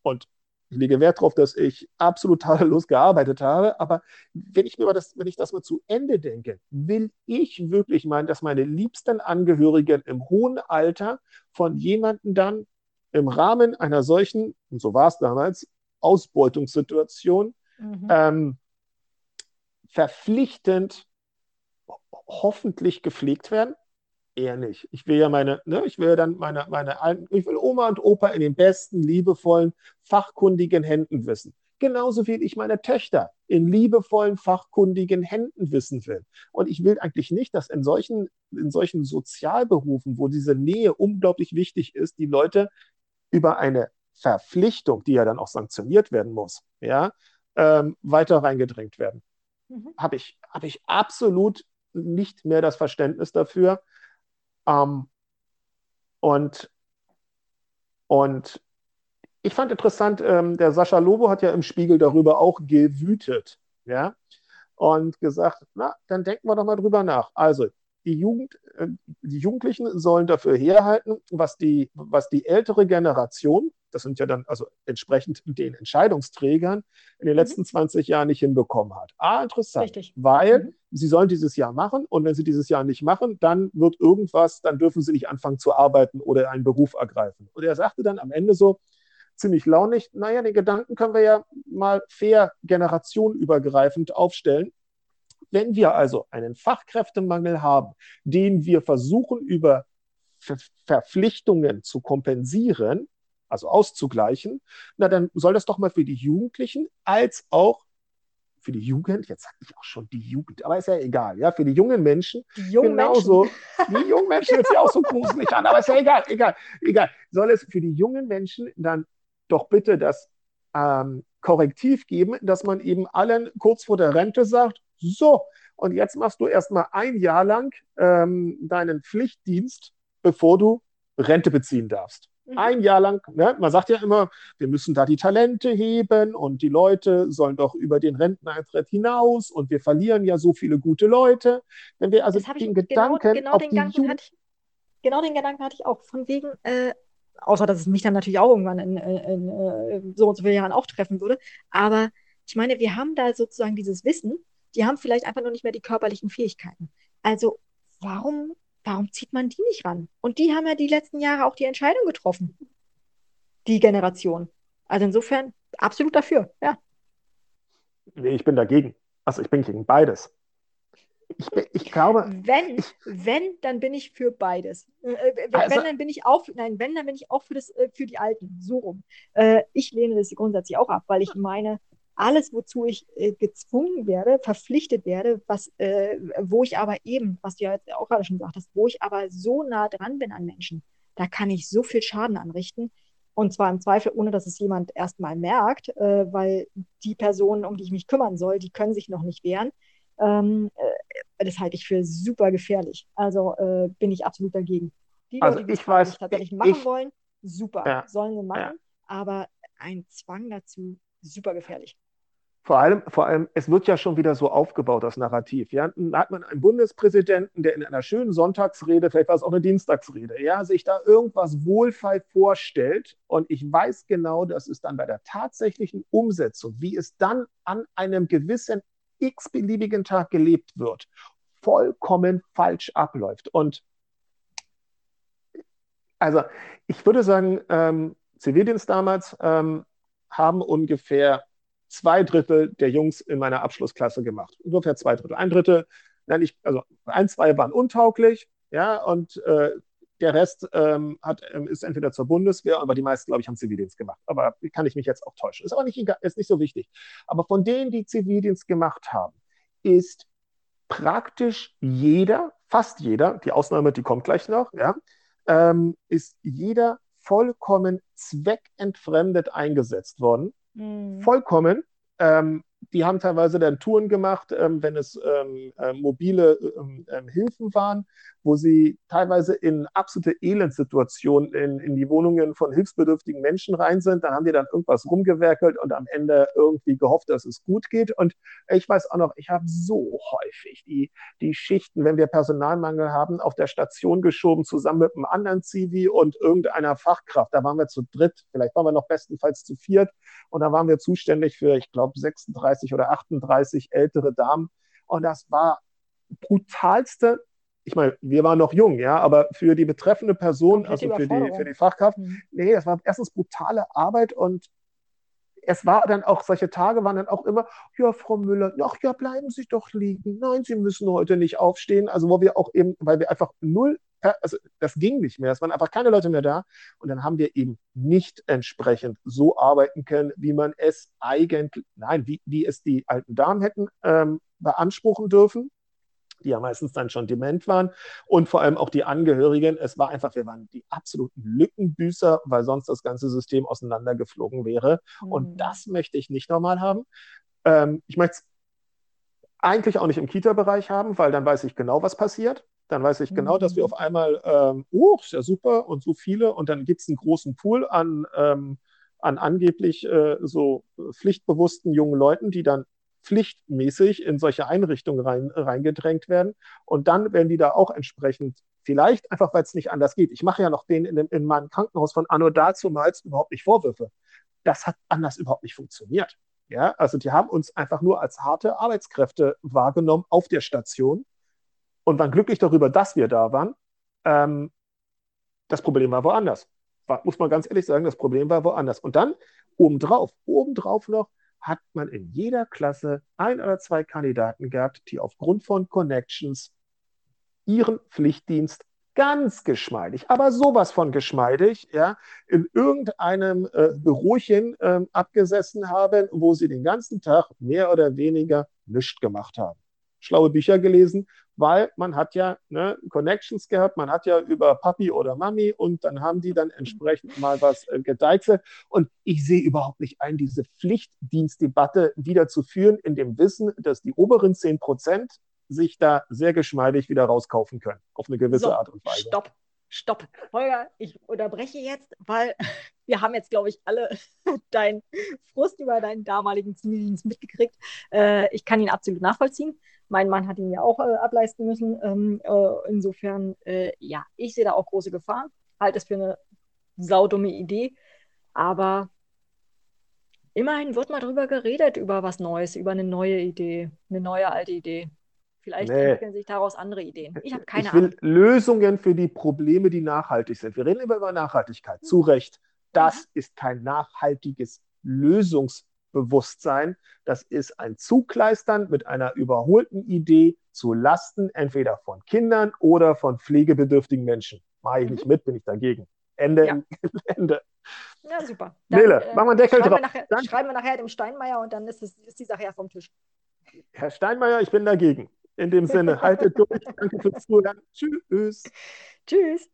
und ich lege Wert darauf, dass ich absolut tadellos gearbeitet habe, aber wenn ich mir das, wenn ich das mal zu Ende denke, will ich wirklich meinen, dass meine liebsten Angehörigen im hohen Alter von jemandem dann im Rahmen einer solchen, und so war es damals, Ausbeutungssituation mhm. ähm, verpflichtend hoffentlich gepflegt werden? Eher nicht. Ich will ja meine, ne, ich will ja dann meine, meine alten, ich will Oma und Opa in den besten, liebevollen, fachkundigen Händen wissen. Genauso wie ich meine Töchter in liebevollen, fachkundigen Händen wissen will. Und ich will eigentlich nicht, dass in solchen, in solchen Sozialberufen, wo diese Nähe unglaublich wichtig ist, die Leute über eine Verpflichtung, die ja dann auch sanktioniert werden muss, ja, ähm, weiter reingedrängt werden. Mhm. Habe ich, hab ich absolut nicht mehr das Verständnis dafür. Ähm, und, und ich fand interessant, ähm, der Sascha Lobo hat ja im Spiegel darüber auch gewütet, ja, und gesagt, na, dann denken wir doch mal drüber nach. Also, die, Jugend, äh, die Jugendlichen sollen dafür herhalten, was die, was die ältere Generation, das sind ja dann also entsprechend den Entscheidungsträgern, in den mhm. letzten 20 Jahren nicht hinbekommen hat. Ah, interessant. Richtig. Weil mhm. sie sollen dieses Jahr machen und wenn sie dieses Jahr nicht machen, dann wird irgendwas, dann dürfen sie nicht anfangen zu arbeiten oder einen Beruf ergreifen. Und er sagte dann am Ende so, ziemlich launig, naja, den Gedanken können wir ja mal fair generationenübergreifend aufstellen. Wenn wir also einen Fachkräftemangel haben, den wir versuchen über Ver Verpflichtungen zu kompensieren, also auszugleichen, na dann soll das doch mal für die Jugendlichen als auch für die Jugend, jetzt sage ich auch schon die Jugend, aber ist ja egal, ja, für die jungen Menschen die jungen genauso, Menschen. die jungen Menschen hört sich auch so gruselig an, aber ist ja egal, egal, egal, soll es für die jungen Menschen dann doch bitte das ähm, Korrektiv geben, dass man eben allen kurz vor der Rente sagt, so, und jetzt machst du erstmal ein Jahr lang ähm, deinen Pflichtdienst, bevor du Rente beziehen darfst. Mhm. Ein Jahr lang, ne? man sagt ja immer, wir müssen da die Talente heben und die Leute sollen doch über den Renteneintritt hinaus und wir verlieren ja so viele gute Leute. Wenn wir also den Gedanken genau, genau den Gedanken hatte ich, genau den Gedanken hatte ich auch, von wegen, äh, außer dass es mich dann natürlich auch irgendwann in, in, in, in äh, so und so vielen Jahren auch treffen würde. Aber ich meine, wir haben da sozusagen dieses Wissen, die haben vielleicht einfach noch nicht mehr die körperlichen Fähigkeiten. Also warum, warum zieht man die nicht ran? Und die haben ja die letzten Jahre auch die Entscheidung getroffen, die Generation. Also insofern absolut dafür, ja. Nee, ich bin dagegen. Also ich bin gegen beides. Ich, ich, glaube. Wenn, ich, wenn, dann bin ich für beides. Äh, äh wenn, also, dann bin ich auch, nein, wenn, dann bin ich auch für, das, äh, für die Alten. So rum. Äh, ich lehne das grundsätzlich auch ab, weil ich meine, alles, wozu ich äh, gezwungen werde, verpflichtet werde, was, äh, wo ich aber eben, was du ja jetzt auch gerade schon gesagt hast, wo ich aber so nah dran bin an Menschen, da kann ich so viel Schaden anrichten. Und zwar im Zweifel, ohne dass es jemand erstmal merkt, äh, weil die Personen, um die ich mich kümmern soll, die können sich noch nicht wehren. Ähm, äh, das halte ich für super gefährlich. Also äh, bin ich absolut dagegen. Die also Leute, die ich weiß, tatsächlich machen ich, wollen, super, ja, sollen sie machen. Ja. Aber ein Zwang dazu, super gefährlich. Vor allem, vor allem, es wird ja schon wieder so aufgebaut, das Narrativ. Ja? Dann hat man einen Bundespräsidenten, der in einer schönen Sonntagsrede, vielleicht war es auch eine Dienstagsrede, ja, sich da irgendwas wohlfeil vorstellt. Und ich weiß genau, dass es dann bei der tatsächlichen Umsetzung, wie es dann an einem gewissen x-beliebigen Tag gelebt wird, vollkommen falsch abläuft. Und also ich würde sagen, ähm, Zivildienst damals ähm, haben ungefähr zwei Drittel der Jungs in meiner Abschlussklasse gemacht. Ungefähr zwei Drittel. Ein Drittel, nein, ich, also ein, zwei waren untauglich, ja, und äh, der Rest ähm, hat, ähm, ist entweder zur Bundeswehr, aber die meisten, glaube ich, haben Zivildienst gemacht. Aber kann ich mich jetzt auch täuschen. Ist aber nicht, ist nicht so wichtig. Aber von denen, die Zivildienst gemacht haben, ist praktisch jeder, fast jeder, die Ausnahme, die kommt gleich noch, ja, ähm, ist jeder vollkommen zweckentfremdet eingesetzt worden Mhm. Vollkommen. Ähm, die haben teilweise dann Touren gemacht, ähm, wenn es ähm, äh, mobile ähm, ähm, Hilfen waren, wo sie teilweise in absolute Elendsituationen in, in die Wohnungen von hilfsbedürftigen Menschen rein sind. Dann haben die dann irgendwas rumgewerkelt und am Ende irgendwie gehofft, dass es gut geht. Und ich weiß auch noch, ich habe so häufig die, die Schichten, wenn wir Personalmangel haben, auf der Station geschoben, zusammen mit einem anderen Zivi und irgendeiner Fachkraft. Da waren wir zu dritt, vielleicht waren wir noch bestenfalls zu viert. Und da waren wir zuständig für, ich glaube, 36 oder 38 ältere Damen. Und das war brutalste ich meine, wir waren noch jung, ja, aber für die betreffende Person, also für die, für die Fachkraft, mhm. nee, das war erstens brutale Arbeit und es war dann auch, solche Tage waren dann auch immer, ja, Frau Müller, ach ja, bleiben Sie doch liegen. Nein, Sie müssen heute nicht aufstehen. Also wo wir auch eben, weil wir einfach null, also das ging nicht mehr, es waren einfach keine Leute mehr da. Und dann haben wir eben nicht entsprechend so arbeiten können, wie man es eigentlich, nein, wie, wie es die alten Damen hätten ähm, beanspruchen dürfen die ja meistens dann schon dement waren und vor allem auch die Angehörigen. Es war einfach, wir waren die absoluten Lückenbüßer, weil sonst das ganze System auseinandergeflogen wäre. Mhm. Und das möchte ich nicht nochmal haben. Ähm, ich möchte es eigentlich auch nicht im Kita-Bereich haben, weil dann weiß ich genau, was passiert. Dann weiß ich genau, dass wir mhm. auf einmal, ähm, oh, ist ja super und so viele und dann gibt es einen großen Pool an, ähm, an angeblich äh, so pflichtbewussten jungen Leuten, die dann pflichtmäßig in solche Einrichtungen rein, reingedrängt werden. Und dann werden die da auch entsprechend, vielleicht einfach, weil es nicht anders geht. Ich mache ja noch den in, dem, in meinem Krankenhaus von Anno dazumals überhaupt nicht Vorwürfe. Das hat anders überhaupt nicht funktioniert. Ja, also die haben uns einfach nur als harte Arbeitskräfte wahrgenommen auf der Station und waren glücklich darüber, dass wir da waren. Ähm, das Problem war woanders. War, muss man ganz ehrlich sagen, das Problem war woanders. Und dann obendrauf, obendrauf noch hat man in jeder Klasse ein oder zwei Kandidaten gehabt, die aufgrund von Connections ihren Pflichtdienst ganz geschmeidig, aber sowas von geschmeidig, ja, in irgendeinem äh, Bürochen äh, abgesessen haben, wo sie den ganzen Tag mehr oder weniger nichts gemacht haben. Schlaue Bücher gelesen, weil man hat ja ne, Connections gehabt, man hat ja über Papi oder Mami und dann haben die dann entsprechend mal was äh, gedeichselt. Und ich sehe überhaupt nicht ein, diese Pflichtdienstdebatte wieder zu führen, in dem Wissen, dass die oberen 10 Prozent sich da sehr geschmeidig wieder rauskaufen können, auf eine gewisse so, Art und Weise. Stopp, stopp. Holger, ich unterbreche jetzt, weil [LAUGHS] wir haben jetzt, glaube ich, alle [LAUGHS] deinen Frust über deinen damaligen Zivildienst mitgekriegt. Äh, ich kann ihn absolut nachvollziehen. Mein Mann hat ihn ja auch äh, ableisten müssen. Ähm, äh, insofern, äh, ja, ich sehe da auch große Gefahren. Halte es für eine saudumme Idee. Aber immerhin wird mal drüber geredet, über was Neues, über eine neue Idee, eine neue alte Idee. Vielleicht nee. entwickeln sich daraus andere Ideen. Ich habe keine ich will Ahnung. Lösungen für die Probleme, die nachhaltig sind. Wir reden immer über Nachhaltigkeit. Zu Recht. Das mhm. ist kein nachhaltiges Lösungsproblem. Bewusstsein. Das ist ein Zugleistern mit einer überholten Idee zu Lasten entweder von Kindern oder von pflegebedürftigen Menschen. Mache ich nicht mhm. mit, bin ich dagegen. Ende. Ja. [LAUGHS] Ende. Ja, super. Dann, Nele, äh, machen wir einen Deckel drauf. Wir nachher, dann schreiben wir nachher dem Steinmeier und dann ist, es, ist die Sache ja vom Tisch. Herr Steinmeier, ich bin dagegen. In dem Sinne, haltet durch. [LAUGHS] Danke fürs Zuhören. Tschüss. Tschüss.